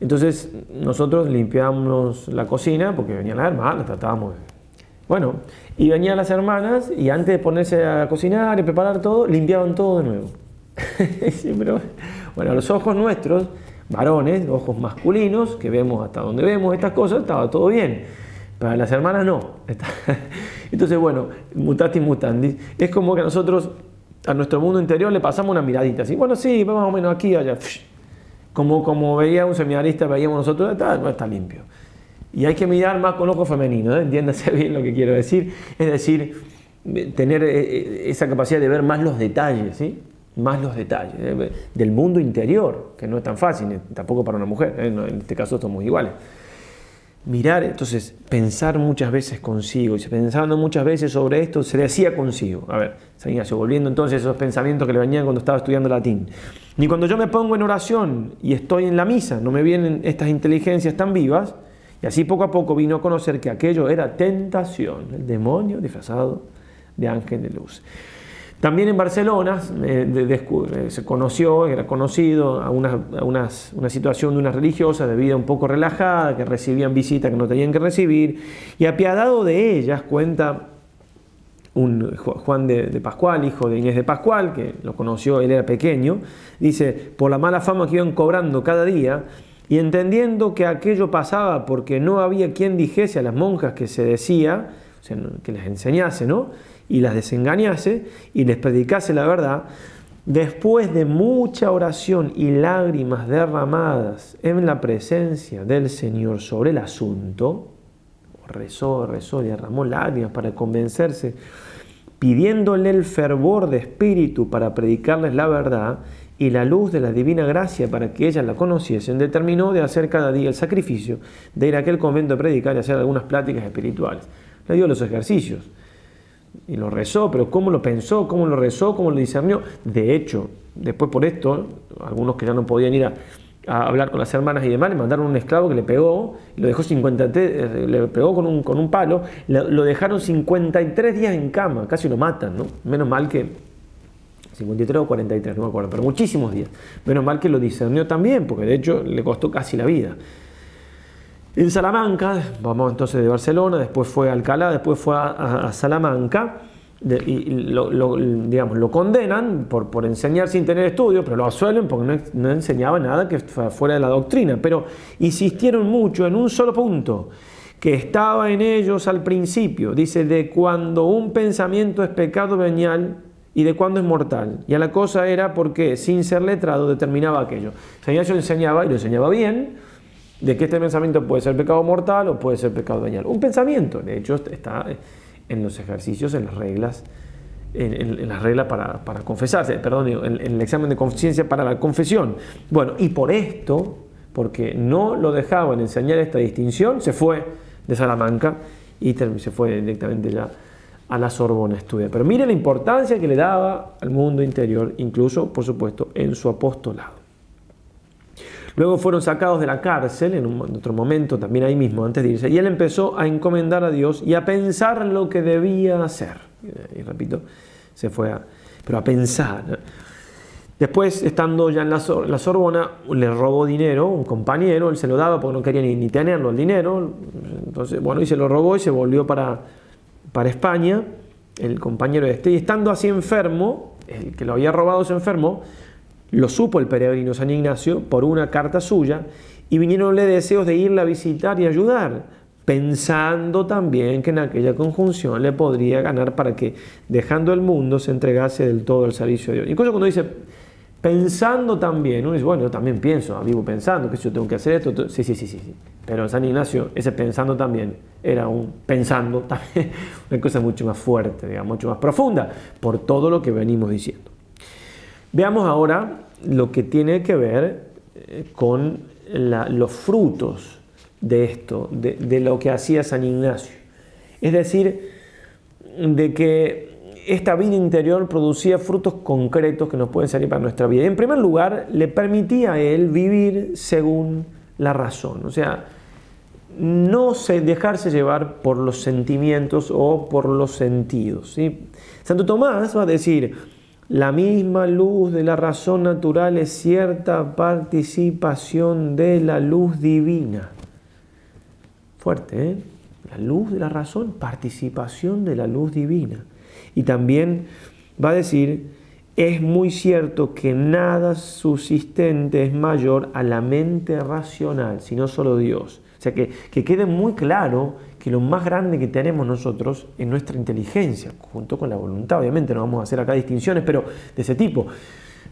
Entonces nosotros limpiábamos la cocina porque venían las hermanas, tratábamos. Bueno, y venían las hermanas y antes de ponerse a cocinar y preparar todo, limpiaban todo de nuevo. <laughs> bueno, los ojos nuestros, varones, ojos masculinos, que vemos hasta donde vemos estas cosas, estaba todo bien para las hermanas no. <laughs> Entonces, bueno, mutatis mutandis. Es como que nosotros a nuestro mundo interior le pasamos una miradita. Así, bueno, sí, más o menos aquí, allá. Como, como veía un seminarista, veíamos nosotros, está, no está limpio. Y hay que mirar más con ojo femenino, ¿eh? entiéndase bien lo que quiero decir. Es decir, tener eh, eh, esa capacidad de ver más los detalles, ¿sí? Más los detalles del mundo interior, que no es tan fácil, tampoco para una mujer. En este caso somos iguales mirar, entonces pensar muchas veces consigo, y pensando muchas veces sobre esto, se decía consigo. A ver, San Ignacio, volviendo entonces esos pensamientos que le venían cuando estaba estudiando latín. Ni cuando yo me pongo en oración y estoy en la misa, no me vienen estas inteligencias tan vivas, y así poco a poco vino a conocer que aquello era tentación, el demonio disfrazado de ángel de luz. También en Barcelona eh, eh, se conoció, era conocido a, una, situación de una religiosa de vida un poco relajada, que recibían visitas que no tenían que recibir, y apiadado de ellas cuenta un Juan de, de, Pascual, hijo de Inés de Pascual, que lo conoció, él era pequeño, dice, por la mala fama que iban cobrando cada día, y entendiendo que aquello pasaba porque no había quien dijese a las monjas que se decía, o sea, que les enseñase, ¿no? Y las desengañase y les predicase la verdad, después de mucha oración y lágrimas derramadas en la presencia del Señor sobre el asunto, rezó, rezó derramó lágrimas para convencerse, pidiéndole el fervor de espíritu para predicarles la verdad y la luz de la divina gracia para que ellas la conociesen, determinó de hacer cada día el sacrificio de ir a aquel convento a predicar y hacer algunas pláticas espirituales. Le dio los ejercicios y lo rezó, pero ¿cómo lo pensó? ¿Cómo lo rezó? ¿Cómo lo discernió? De hecho, después por esto, algunos que ya no podían ir a, hablar con las hermanas y demás, le mandaron un esclavo que le pegó, lo dejó 50, eh, le pegó con un, con un palo, lo dejaron 53 días en cama, casi lo matan, ¿no? Menos mal que 53 o 43, no me acuerdo, pero muchísimos días. Menos mal que lo discernió también, porque de hecho le costó casi la vida. En Salamanca, vamos entonces de Barcelona, después fue a Alcalá, después fue a, Salamanca, y lo, digamos, lo condenan por, por enseñar sin tener estudios, pero lo absuelven porque no, enseñaba nada que fuera de la doctrina. Pero insistieron mucho en un solo punto, que estaba en ellos al principio, dice, de cuando un pensamiento es pecado venial y de cuando es mortal. Y a la cosa era porque sin ser letrado determinaba aquello. San Ignacio enseñaba y lo enseñaba bien, de que este pensamiento puede ser pecado mortal o puede ser pecado venial. Un pensamiento, de hecho, está en los ejercicios, en las reglas, en, las reglas para, confesarse, perdón, en, el examen de conciencia para la confesión. Bueno, y por esto, porque no lo dejaban enseñar esta distinción, se fue de Salamanca y se fue directamente ya a la Sorbona a estudiar. Pero mire la importancia que le daba al mundo interior, incluso, por supuesto, en su apostolado. Luego fueron sacados de la cárcel, en, otro momento, también ahí mismo, antes de irse, y él empezó a encomendar a Dios y a pensar lo que debía hacer. Y, repito, se fue a, pero a pensar. Después, estando ya en la, Sorbona, le robó dinero un compañero, él se lo daba porque no quería ni, tenerlo el dinero, entonces, bueno, y se lo robó y se volvió para, para España, el compañero este, y estando así enfermo, el que lo había robado se enfermó, lo supo el peregrino San Ignacio por una carta suya y vinieronle deseos de irla a visitar y ayudar, pensando también que en aquella conjunción le podría ganar para que, dejando el mundo, se entregase del todo al servicio de Dios. Incluso cuando dice pensando también. Uno dice, bueno, yo también pienso, vivo pensando que yo tengo que hacer esto. Sí, sí, sí, sí, sí. Pero San Ignacio ese pensando también era un pensando también, <laughs> una cosa mucho más fuerte, digamos, mucho más profunda, por todo lo que venimos diciendo. Veamos ahora lo que tiene que ver eh, con los frutos de esto, de, lo que hacía San Ignacio. Es decir, de que esta vida interior producía frutos concretos que nos pueden salir para nuestra vida. En primer lugar, le permitía a él vivir según la razón, o sea, no se dejarse llevar por los sentimientos o por los sentidos. Santo Tomás va a decir, la misma luz de la razón natural es cierta participación de la luz divina. Fuerte, ¿eh? La luz de la razón, participación de la luz divina. Y también va a decir, es muy cierto que nada subsistente es mayor a la mente racional, sino solo Dios. Sea, que, que quede muy claro que lo más grande que tenemos nosotros es nuestra inteligencia, junto con la voluntad. Obviamente no vamos a hacer acá distinciones pero, de ese tipo.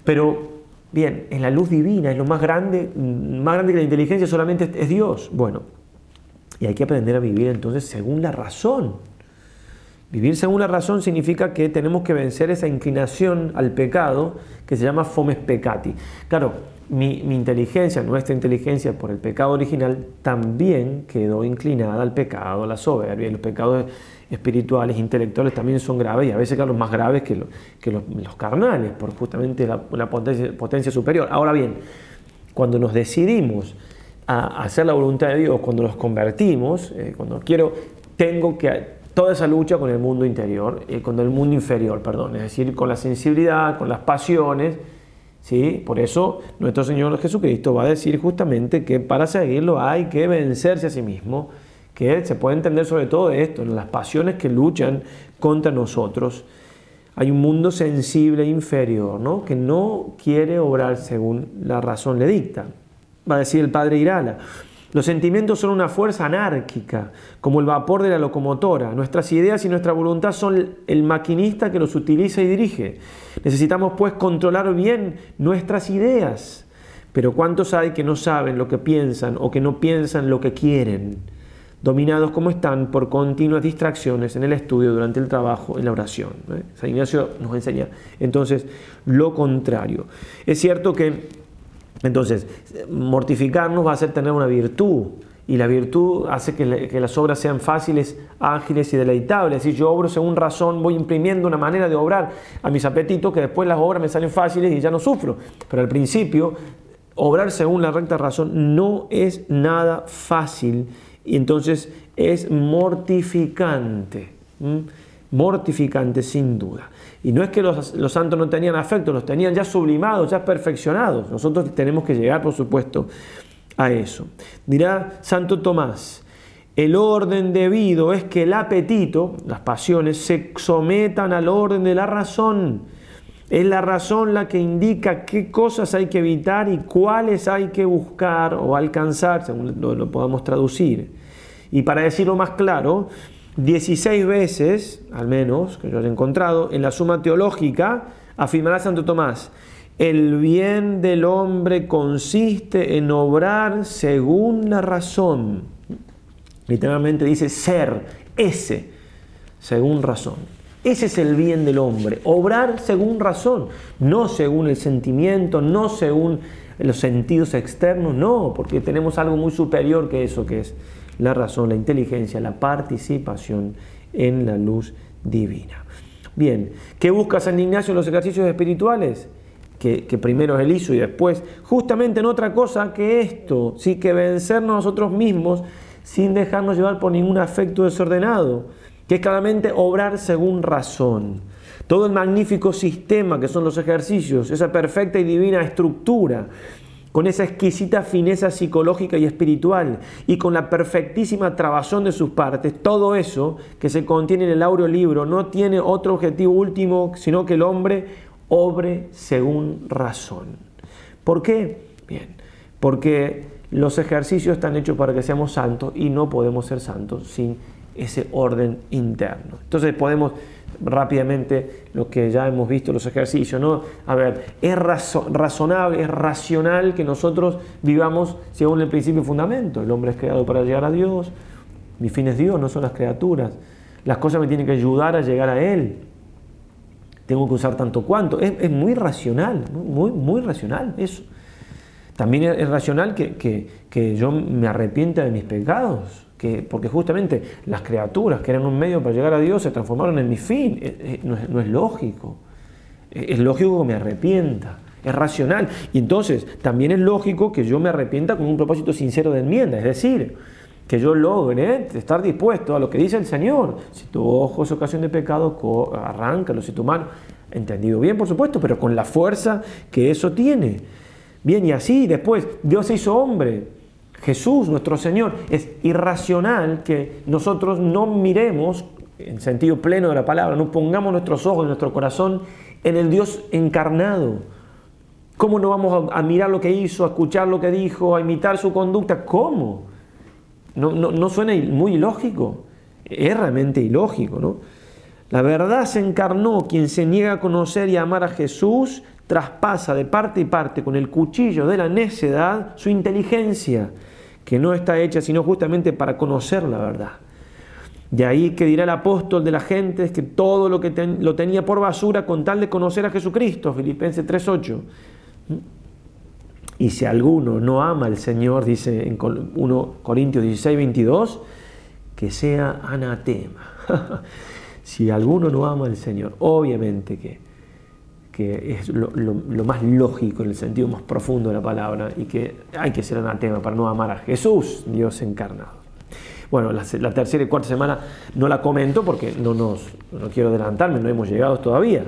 Pero, bien, en la luz divina es lo más grande, más grande que la inteligencia solamente es Dios. Bueno, y hay que aprender a vivir entonces según la razón. Vivir según la razón significa que tenemos que vencer esa inclinación al pecado que se llama fomes peccati. Claro, mi, inteligencia, nuestra inteligencia por el pecado original, también quedó inclinada al pecado, a la soberbia. Los pecados espirituales, intelectuales también son graves y a veces claro, más graves que, los, carnales, por justamente la, potencia, potencia superior. Ahora bien, cuando nos decidimos a hacer la voluntad de Dios, cuando nos convertimos, eh, cuando quiero, tengo que toda esa lucha con el mundo interior, eh, con el mundo inferior, perdón, es decir, con la sensibilidad, con las pasiones, ¿sí? Por eso nuestro Señor Jesucristo va a decir justamente que para seguirlo hay que vencerse a sí mismo, que se puede entender sobre todo esto, las pasiones que luchan contra nosotros. Hay un mundo sensible inferior, ¿no? Que no quiere obrar según la razón le dicta va a decir el padre Irala. Los sentimientos son una fuerza anárquica, como el vapor de la locomotora. Nuestras ideas y nuestra voluntad son el maquinista que los utiliza y dirige. Necesitamos pues controlar bien nuestras ideas. Pero ¿cuántos hay que no saben lo que piensan o que no piensan lo que quieren? Dominados como están por continuas distracciones en el estudio, durante el trabajo, en la oración. San Ignacio nos enseña entonces lo contrario. Es cierto que entonces, mortificarnos va a hacer tener una virtud y la virtud hace que, las obras sean fáciles, ágiles y deleitables. Si yo obro según razón, voy imprimiendo una manera de obrar a mis apetitos que después las obras me salen fáciles y ya no sufro. Pero al principio, obrar según la recta razón no es nada fácil y entonces es mortificante. Mortificante sin duda. Y no es que los, santos no tenían afecto, los tenían ya sublimados, ya perfeccionados. Nosotros tenemos que llegar, por supuesto, a eso. Dirá Santo Tomás, el orden debido es que el apetito, las pasiones, se sometan al orden de la razón. Es la razón la que indica qué cosas hay que evitar y cuáles hay que buscar o alcanzar, según lo, lo podamos traducir. Y para decirlo más claro, 16 veces, al menos, que yo haya encontrado, en la suma teológica, afirmará Santo Tomás, el bien del hombre consiste en obrar según la razón. Literalmente dice ser, ese, según razón. Ese es el bien del hombre, obrar según razón, no según el sentimiento, no según los sentidos externos, no, porque tenemos algo muy superior que eso que es la razón, la inteligencia, la participación en la luz divina. Bien, ¿qué busca San Ignacio en los ejercicios espirituales? Que, primero es el ISO y después, justamente en otra cosa que esto, sí que vencernos nosotros mismos sin dejarnos llevar por ningún afecto desordenado, que es claramente obrar según razón. Todo el magnífico sistema que son los ejercicios, esa perfecta y divina estructura con esa exquisita fineza psicológica y espiritual y con la perfectísima trabazón de sus partes, todo eso que se contiene en el aureo libro no tiene otro objetivo último sino que el hombre obre según razón. ¿Por qué? Bien, porque los ejercicios están hechos para que seamos santos y no podemos ser santos sin ese orden interno. Entonces podemos rápidamente lo que ya hemos visto, los ejercicios, ¿no? A ver, es razonable, es racional que nosotros vivamos según el principio y fundamento. El hombre es creado para llegar a Dios, mi fin es Dios, no son las criaturas. Las cosas me tienen que ayudar a llegar a Él. Tengo que usar tanto cuanto. Es, muy racional, muy, muy racional eso. También es, racional que, que yo me arrepienta de mis pecados porque justamente las criaturas que eran un medio para llegar a Dios se transformaron en mi fin. Eh, eh, no es, lógico. Eh, es lógico que me arrepienta. Es racional. Y entonces también es lógico que yo me arrepienta con un propósito sincero de enmienda. Es decir, que yo logre estar dispuesto a lo que dice el Señor. Si tu ojo es ocasión de pecado, arráncalo. Si tu mano, entendido bien, por supuesto, pero con la fuerza que eso tiene. Bien, y así después Dios se hizo hombre Jesús, nuestro Señor, es irracional que nosotros no miremos, en sentido pleno de la palabra, no pongamos nuestros ojos, nuestro corazón en el Dios encarnado. ¿Cómo no vamos a, mirar lo que hizo, a escuchar lo que dijo, a imitar su conducta? ¿Cómo? No, no, suena muy ilógico. Es realmente ilógico, ¿no? La verdad se encarnó, quien se niega a conocer y amar a Jesús, traspasa de parte y parte con el cuchillo de la necedad su inteligencia que no está hecha sino justamente para conocer la verdad. De ahí que dirá el apóstol de la gente es que todo lo que lo tenía por basura con tal de conocer a Jesucristo, Filipenses 3.8. Y si alguno no ama al Señor, dice en 1 Corintios 16, 22, que sea anatema. <laughs> si alguno no ama al Señor, obviamente que que es lo, más lógico en el sentido más profundo de la palabra y que hay que ser anatema para no amar a Jesús, Dios encarnado. Bueno, la, tercera y cuarta semana no la comento porque no, nos, no quiero adelantarme, no hemos llegado todavía.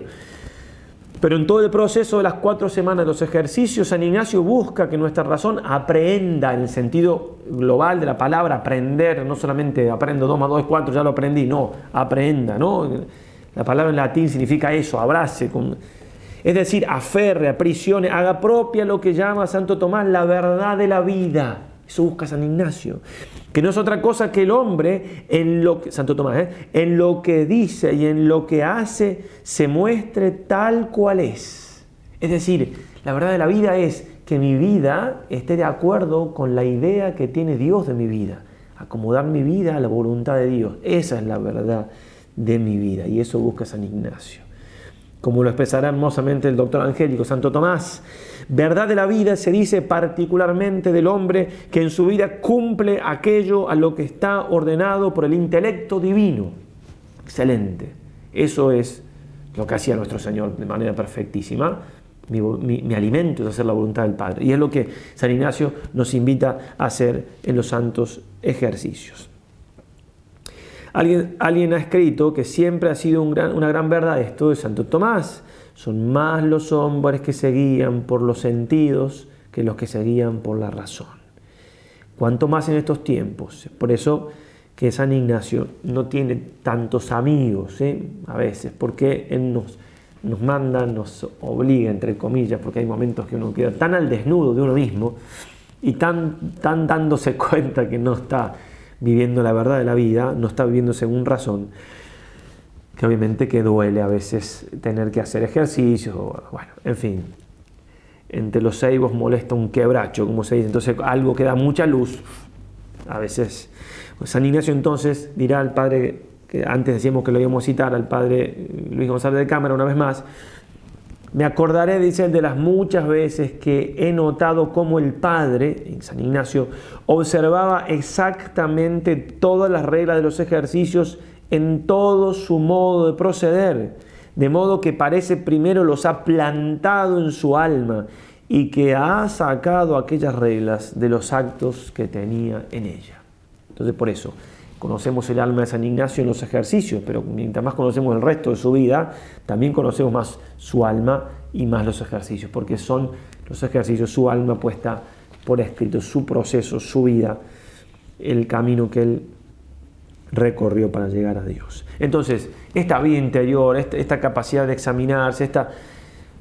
Pero en todo el proceso de las cuatro semanas de los ejercicios, San Ignacio busca que nuestra razón aprenda en el sentido global de la palabra aprender, no solamente aprendo 2 más 2 es 4, ya lo aprendí, no, aprenda, ¿no? La palabra en latín significa eso, abrace, con, es decir, aferre, aprisione, haga propia lo que llama Santo Tomás la verdad de la vida. Eso busca San Ignacio. Que no es otra cosa que el hombre, en lo que, Santo Tomás, ¿eh? en lo que dice y en lo que hace, se muestre tal cual es. Es decir, la verdad de la vida es que mi vida esté de acuerdo con la idea que tiene Dios de mi vida. Acomodar mi vida a la voluntad de Dios. Esa es la verdad de mi vida. Y eso busca San Ignacio como lo expresará hermosamente el doctor angélico Santo Tomás. Verdad de la vida se dice particularmente del hombre que en su vida cumple aquello a lo que está ordenado por el intelecto divino. Excelente. Eso es lo que hacía nuestro Señor de manera perfectísima. Mi, alimento es hacer la voluntad del Padre. Y es lo que San Ignacio nos invita a hacer en los santos ejercicios. Alguien, ha escrito que siempre ha sido una gran verdad esto de Santo Tomás. Son más los hombres que se guían por los sentidos que los que se guían por la razón. Cuanto más en estos tiempos. Por eso que San Ignacio no tiene tantos amigos ¿eh? a veces, porque él nos, manda, nos obliga, entre comillas, porque hay momentos que uno queda tan al desnudo de uno mismo y tan, tan dándose <laughs> cuenta que no está viviendo la verdad de la vida, no está viviendo según razón, que obviamente que duele a veces tener que hacer ejercicio, bueno, en fin, entre los ceibos molesta un quebracho, como se dice, entonces algo que da mucha luz, a veces. San Ignacio entonces dirá al padre, que antes decíamos que lo íbamos a citar, al padre Luis González de Cámara una vez más, me acordaré, dice él, de las muchas veces que he notado cómo el Padre, en San Ignacio, observaba exactamente todas las reglas de los ejercicios en todo su modo de proceder, de modo que parece primero los ha plantado en su alma y que ha sacado aquellas reglas de los actos que tenía en ella. Entonces por eso, conocemos el alma de San Ignacio en los ejercicios, pero mientras más conocemos el resto de su vida, también conocemos más su alma y más los ejercicios, porque son los ejercicios, su alma puesta por escrito, su proceso, su vida, el camino que él recorrió para llegar a Dios. Entonces, esta vida interior, esta, capacidad de examinarse, esta,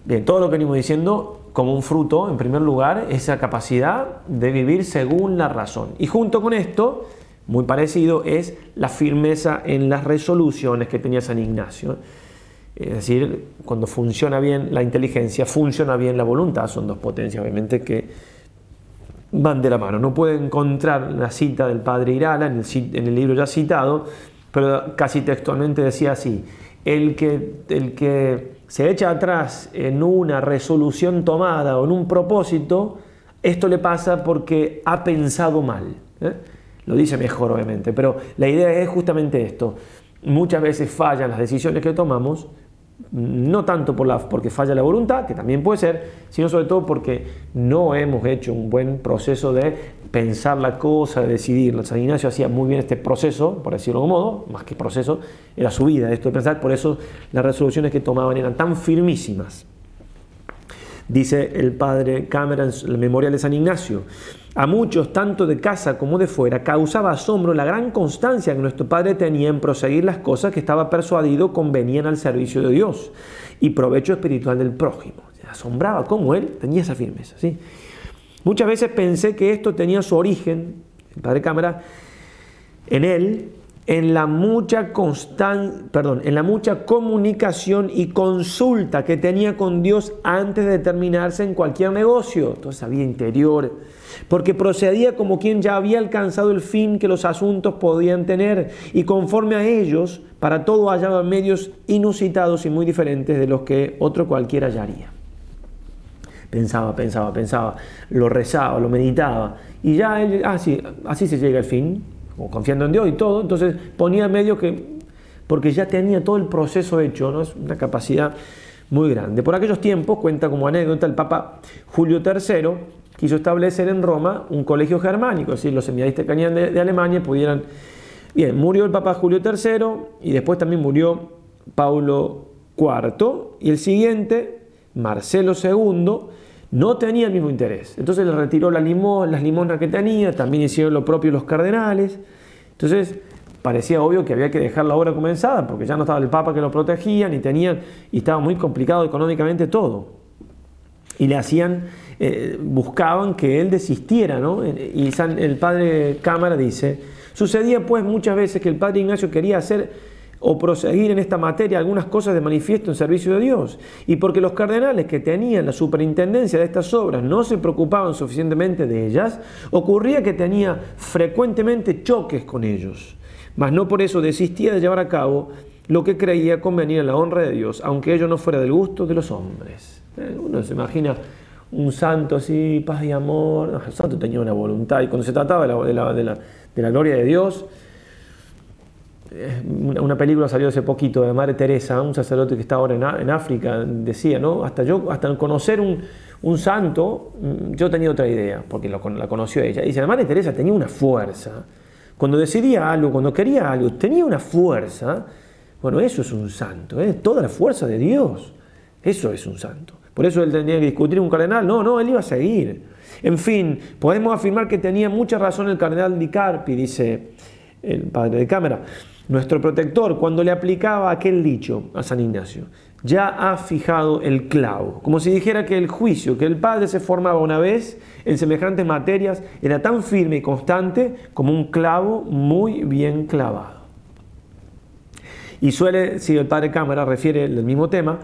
bien, todo lo que venimos diciendo como un fruto, en primer lugar, esa capacidad de vivir según la razón. Y junto con esto, muy parecido, es la firmeza en las resoluciones que tenía San Ignacio. Es decir, cuando funciona bien la inteligencia, funciona bien la voluntad. Son dos potencias, obviamente, que van de la mano. No puede encontrar la cita del padre Irala en el, libro ya citado, pero casi textualmente decía así, el que, el que se echa atrás en una resolución tomada o en un propósito, esto le pasa porque ha pensado mal. ¿eh? Lo dice mejor, obviamente, pero la idea es justamente esto. Muchas veces fallan las decisiones que tomamos no tanto por la, porque falla la voluntad, que también puede ser, sino sobre todo porque no hemos hecho un buen proceso de pensar la cosa, de decidir. San Ignacio hacía muy bien este proceso, por decirlo de algún modo, más que proceso, era su vida, esto de pensar, por eso las resoluciones que tomaban eran tan firmísimas. Dice el padre Cámara en el memorial de San Ignacio, a muchos, tanto de casa como de fuera, causaba asombro la gran constancia que nuestro Padre tenía en proseguir las cosas que estaba persuadido convenían al servicio de Dios y provecho espiritual del prójimo. Se asombraba cómo él tenía esa firmeza. Muchas veces pensé que esto tenía su origen, el Padre Cámara, en él en la mucha constan, perdón, en la mucha comunicación y consulta que tenía con Dios antes de determinarse en cualquier negocio. Entonces había interior, porque procedía como quien ya había alcanzado el fin que los asuntos podían tener y conforme a ellos, para todo hallaba medios inusitados y muy diferentes de los que otro cualquiera hallaría. Pensaba, pensaba, pensaba, lo rezaba, lo meditaba y ya él, ah, así se llega al fin, confiando en Dios y todo, entonces ponía medio que, porque ya tenía todo el proceso hecho, ¿no? es una capacidad muy grande. Por aquellos tiempos, cuenta como anécdota, el Papa Julio III quiso establecer en Roma un colegio germánico, es decir, los seminaristas que de, de Alemania pudieran... Bien, murió el Papa Julio III y después también murió Paulo IV y el siguiente, Marcelo II, no tenía el mismo interés. Entonces le retiró la las limonas que tenía, también hicieron lo propio los cardenales. Entonces parecía obvio que había que dejar la obra comenzada, porque ya no estaba el Papa que lo protegía, ni tenían, y estaba muy complicado económicamente todo. Y le hacían, eh, buscaban que él desistiera, ¿no? Y el padre Cámara dice, sucedía pues muchas veces que el padre Ignacio quería hacer o proseguir en esta materia algunas cosas de manifiesto en servicio de Dios. Y porque los cardenales que tenían la superintendencia de estas obras no se preocupaban suficientemente de ellas, ocurría que tenía frecuentemente choques con ellos. Mas no por eso desistía de llevar a cabo lo que creía convenir en la honra de Dios, aunque ello no fuera del gusto de los hombres. Uno se imagina un santo así, paz y amor. el santo tenía una voluntad y cuando se trataba de la, de la gloria de Dios, una película salió hace poquito de Madre Teresa, un sacerdote que está ahora en, África, decía, ¿no? Hasta yo, hasta conocer un, un, santo, mm, yo tenía otra idea, porque la conoció ella. Dice, la Madre Teresa tenía una fuerza. Cuando decidía algo, cuando quería algo, tenía una fuerza. Bueno, eso es un santo, ¿eh? toda la fuerza de Dios. Eso es un santo. Por eso él tenía que discutir un cardenal. No, no, él iba a seguir. En fin, podemos afirmar que tenía mucha razón el cardenal Di Carpi, dice el padre de cámara nuestro protector, cuando le aplicaba aquel dicho a San Ignacio, ya ha fijado el clavo, como si dijera que el juicio que el Padre se formaba una vez en semejantes materias era tan firme y constante como un clavo muy bien clavado. Y suele, si el Padre Cámara refiere el mismo tema,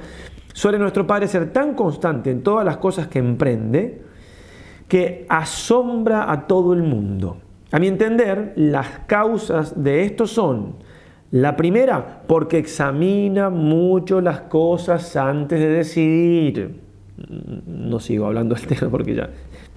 suele nuestro Padre ser tan constante en todas las cosas que emprende que asombra a todo el mundo. A mi entender, las causas de esto son la primera, porque examina mucho las cosas antes de decidir. No sigo hablando del <laughs> tema porque ya.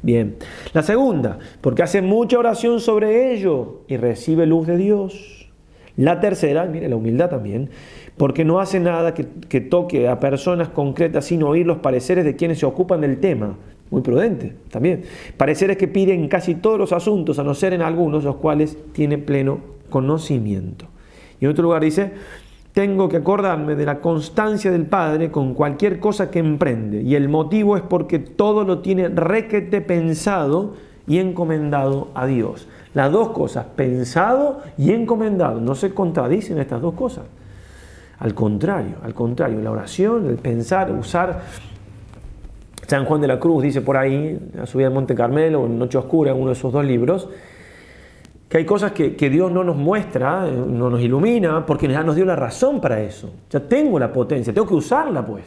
Bien. La segunda, porque hace mucha oración sobre ello y recibe luz de Dios. La tercera, mire la humildad también, porque no hace nada que, que toque a personas concretas sin oír los pareceres de quienes se ocupan del tema. Muy prudente también. Pareceres que piden casi todos los asuntos, a no ser en algunos los cuales tiene pleno conocimiento. Y en otro lugar dice, tengo que acordarme de la constancia del Padre con cualquier cosa que emprende. Y el motivo es porque todo lo tiene requete pensado y encomendado a Dios. Las dos cosas, pensado y encomendado. No se contradicen estas dos cosas. Al contrario, al contrario, la oración, el pensar, usar. San Juan de la Cruz dice por ahí, a subida al Monte Carmelo, en Noche Oscura, en uno de esos dos libros, que hay cosas que, Dios no nos muestra, no nos ilumina, porque ya nos dio la razón para eso. Ya tengo la potencia, tengo que usarla pues.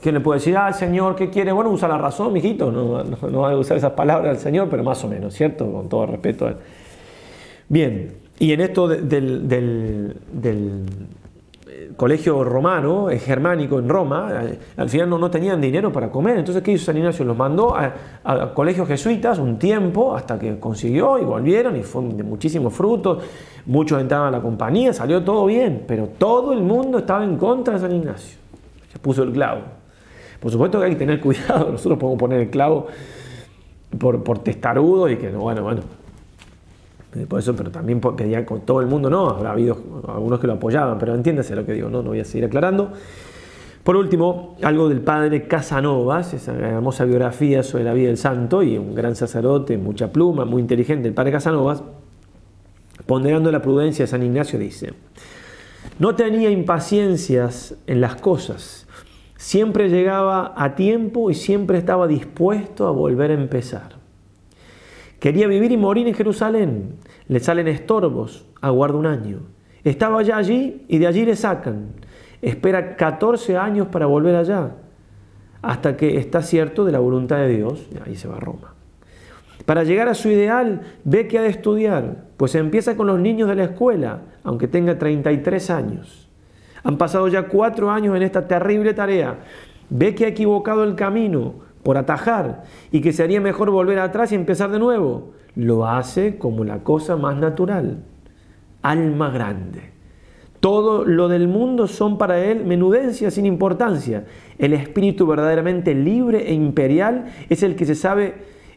¿Quién le puede decir, ah, Señor, ¿qué quiere? Bueno, usa la razón, mijito. No, no, no a usar esas palabras al Señor, pero más o menos, ¿cierto? Con todo respeto. Bien, y en esto del, del, colegio romano, germánico en Roma, eh, al final no, tenían dinero para comer. Entonces, ¿qué hizo San Ignacio? Los mandó a, colegios jesuitas un tiempo hasta que consiguió y volvieron y fue de muchísimos frutos. Muchos entraban a la compañía, salió todo bien, pero todo el mundo estaba en contra de San Ignacio. Se puso el clavo. Por supuesto que hay que tener <laughs> cuidado, nosotros podemos poner el clavo por, por testarudo y que, bueno, bueno, eh, por eso, pero también con todo el mundo, no, ha habido algunos que lo apoyaban, pero entiéndase lo que digo, no, no voy a seguir aclarando. Por último, algo del padre Casanovas, esa hermosa biografía sobre la vida del santo y un gran sacerdote, mucha pluma, muy inteligente, el padre Casanovas, ponderando la prudencia de San Ignacio, dice, no tenía impaciencias en las cosas, siempre llegaba a tiempo y siempre estaba dispuesto a volver a empezar. Quería vivir y morir en Jerusalén. Le salen estorbos, aguarda un año. Estaba ya allí y de allí le sacan. Espera 14 años para volver allá, hasta que está cierto de la voluntad de Dios, y ahí se va a Roma. Para llegar a su ideal, ve que ha de estudiar, pues empieza con los niños de la escuela, aunque tenga 33 años. Han pasado ya cuatro años en esta terrible tarea. Ve que ha equivocado el camino, por atajar y que sería mejor volver atrás y empezar de nuevo. Lo hace como la cosa más natural. Alma grande. Todo lo del mundo son para él menudencias sin importancia. El espíritu verdaderamente libre e imperial es el que se sabe,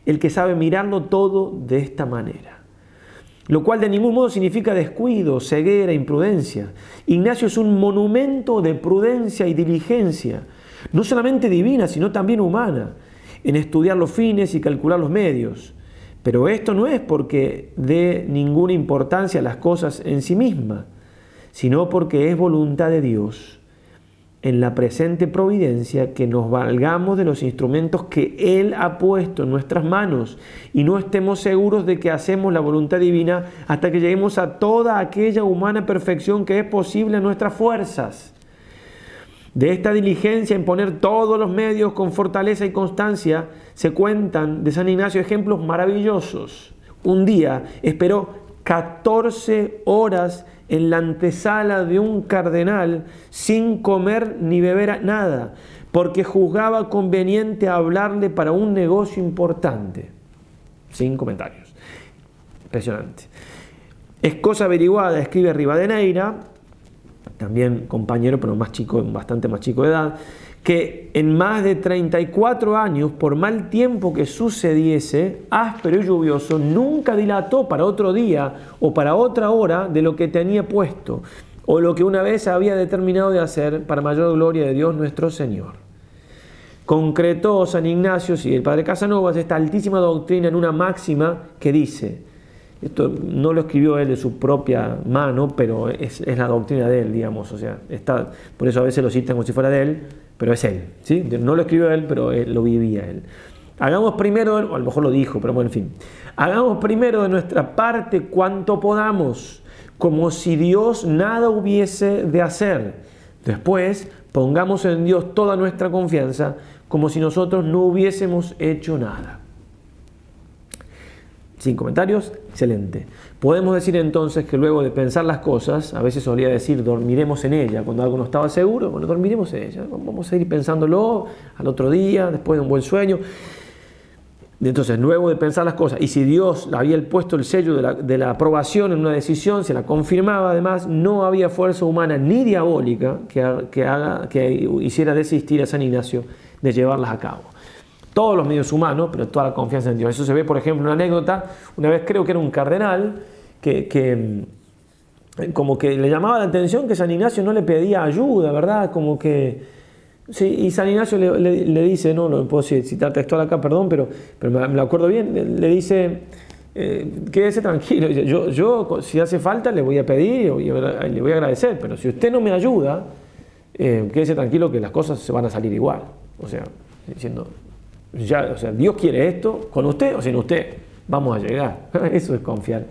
el que sabe mirarlo todo de esta manera. Lo cual de ningún modo significa descuido, ceguera, imprudencia. Ignacio es un monumento de prudencia y diligencia no solamente divina, sino también humana, en estudiar los fines y calcular los medios. Pero esto no es porque dé ninguna importancia a las cosas en sí mismas, sino porque es voluntad de Dios en la presente providencia que nos valgamos de los instrumentos que Él ha puesto en nuestras manos y no estemos seguros de que hacemos la voluntad divina hasta que lleguemos a toda aquella humana perfección que es posible en nuestras fuerzas. De esta diligencia en poner todos los medios con fortaleza y constancia, se cuentan de San Ignacio ejemplos maravillosos. Un día esperó 14 horas en la antesala de un cardenal sin comer ni beber nada, porque juzgaba conveniente hablarle para un negocio importante. Sin comentarios. Impresionante. Es cosa averiguada, escribe Rivadeneira, también compañero, pero más chico, bastante más chico de edad, que en más de 34 años, por mal tiempo que sucediese, áspero y lluvioso, nunca dilató para otro día o para otra hora de lo que tenía puesto, o lo que una vez había determinado de hacer para mayor gloria de Dios nuestro Señor. Concretó San Ignacio y el Padre Casanovas esta altísima doctrina en una máxima que dice, esto no lo escribió él de su propia mano, pero es, la doctrina de él, digamos. O sea, está, por eso a veces lo citan como si fuera de él, pero es él. ¿sí? No lo escribió él, pero lo vivía él. Hagamos primero, o a lo mejor lo dijo, pero bueno, en fin. Hagamos primero de nuestra parte cuanto podamos, como si Dios nada hubiese de hacer. Después, pongamos en Dios toda nuestra confianza, como si nosotros no hubiésemos hecho nada. Sin comentarios, excelente. Podemos decir entonces que luego de pensar las cosas, a veces solía decir dormiremos en ella, cuando algo no estaba seguro, bueno, dormiremos en ella, vamos a ir pensándolo al otro día, después de un buen sueño. Entonces, luego de pensar las cosas, y si Dios había puesto el sello de la, aprobación en una decisión, se la confirmaba además, no había fuerza humana ni diabólica que, que, haga, que hiciera desistir a San Ignacio de llevarlas a cabo todos los medios humanos, pero toda la confianza en Dios. Eso se ve, por ejemplo, una anécdota, una vez creo que era un cardenal que, mm, como que le llamaba la atención que San Ignacio no le pedía ayuda, ¿verdad? Como que... Sí, y San Ignacio le, dice, no, no puedo citar textual acá, perdón, pero, pero me, lo acuerdo bien, le, dice, eh, quédese tranquilo, yo, yo si hace falta le voy a pedir y le voy a agradecer, pero si usted no me ayuda, eh, quédese tranquilo que las cosas se van a salir igual. O sea, diciendo, ya, o sea, Dios quiere esto con usted o sin usted. vamos a llegar. <laughs> Eso es confiar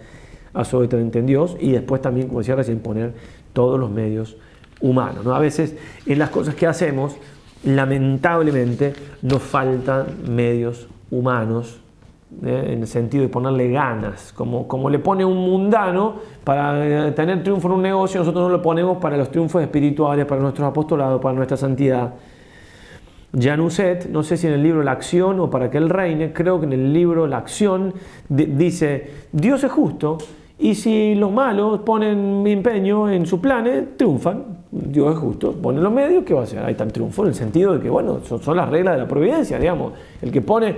absolutamente en Dios y después también, como decía recién, poner todos los medios humanos. ¿no? A veces en las cosas que hacemos, lamentablemente, nos faltan medios humanos ¿eh? en el sentido de ponerle ganas, como, como le pone un mundano para eh, tener triunfo en un negocio, nosotros no lo ponemos para los triunfos espirituales, para nuestros apostolados, para nuestra santidad. Januset, no sé si en el libro La acción o para que él reine, creo que en el libro La acción dice, Dios es justo y si los malos ponen empeño en sus planes, triunfan. Dios es justo, ponen los medios, ¿qué va a hacer? Ahí el triunfo en el sentido de que, bueno, son, son las reglas de la providencia, digamos. El que pone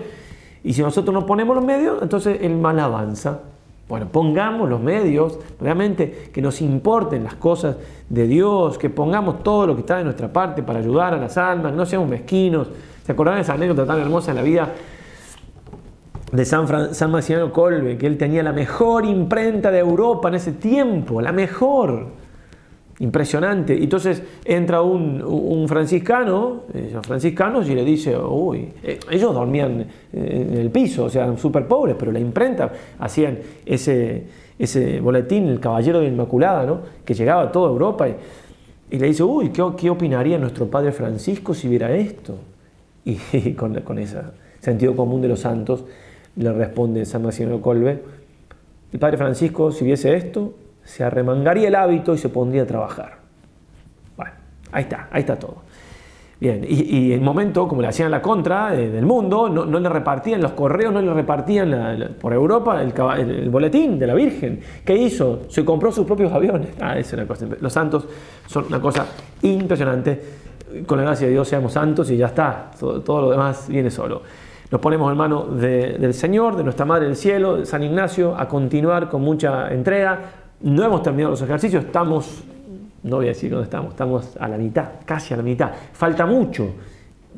y si nosotros no ponemos los medios, entonces el mal avanza. Bueno, pongamos los medios, realmente que nos importen las cosas de Dios, que pongamos todo lo que está de nuestra parte para ayudar a las almas, no seamos mezquinos. ¿Se acordarán de esa anécdota tan hermosa en la vida de San, Maximiliano Colbe, que él tenía la mejor imprenta de Europa en ese tiempo, la mejor? Impresionante. Entonces entra un, franciscano, eh, franciscanos, y le dice, uy, eh, ellos dormían en el piso, o sea, eran súper pobres, pero la imprenta hacían ese, ese boletín, el Caballero de Inmaculada, ¿no? que llegaba a toda Europa. Y, le dice, uy, ¿qué, ¿qué, opinaría nuestro Padre Francisco si viera esto? <laughs> Y, con, con, ese sentido común de los santos, le responde San Maximiliano Colbe, el Padre Francisco, si viese esto, se arremangaría el hábito y se pondría a trabajar. Bueno, ahí está, ahí está todo. Bien, y, en el momento, como le hacían la contra eh, del mundo, no, le repartían los correos, no le repartían por Europa el, boletín de la Virgen. ¿Qué hizo? Se compró sus propios aviones. Ah, es una cosa. Los santos son una cosa impresionante. Con la gracia de Dios seamos santos y ya está. Todo, lo demás viene solo. Nos ponemos en manos del Señor, de nuestra Madre del Cielo, de San Ignacio, a continuar con mucha entrega, no hemos terminado los ejercicios, estamos, no voy a decir dónde estamos, estamos a la mitad, casi a la mitad. Falta mucho,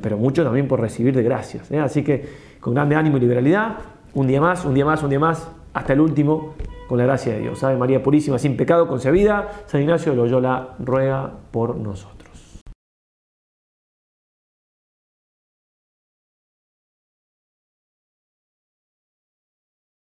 pero mucho también por recibir de gracias. ¿eh? Así que con grande ánimo y liberalidad, un día más, un día más, un día más, hasta el último, con la gracia de Dios. Ave María Purísima, sin pecado concebida, San Ignacio de Loyola ruega por nosotros.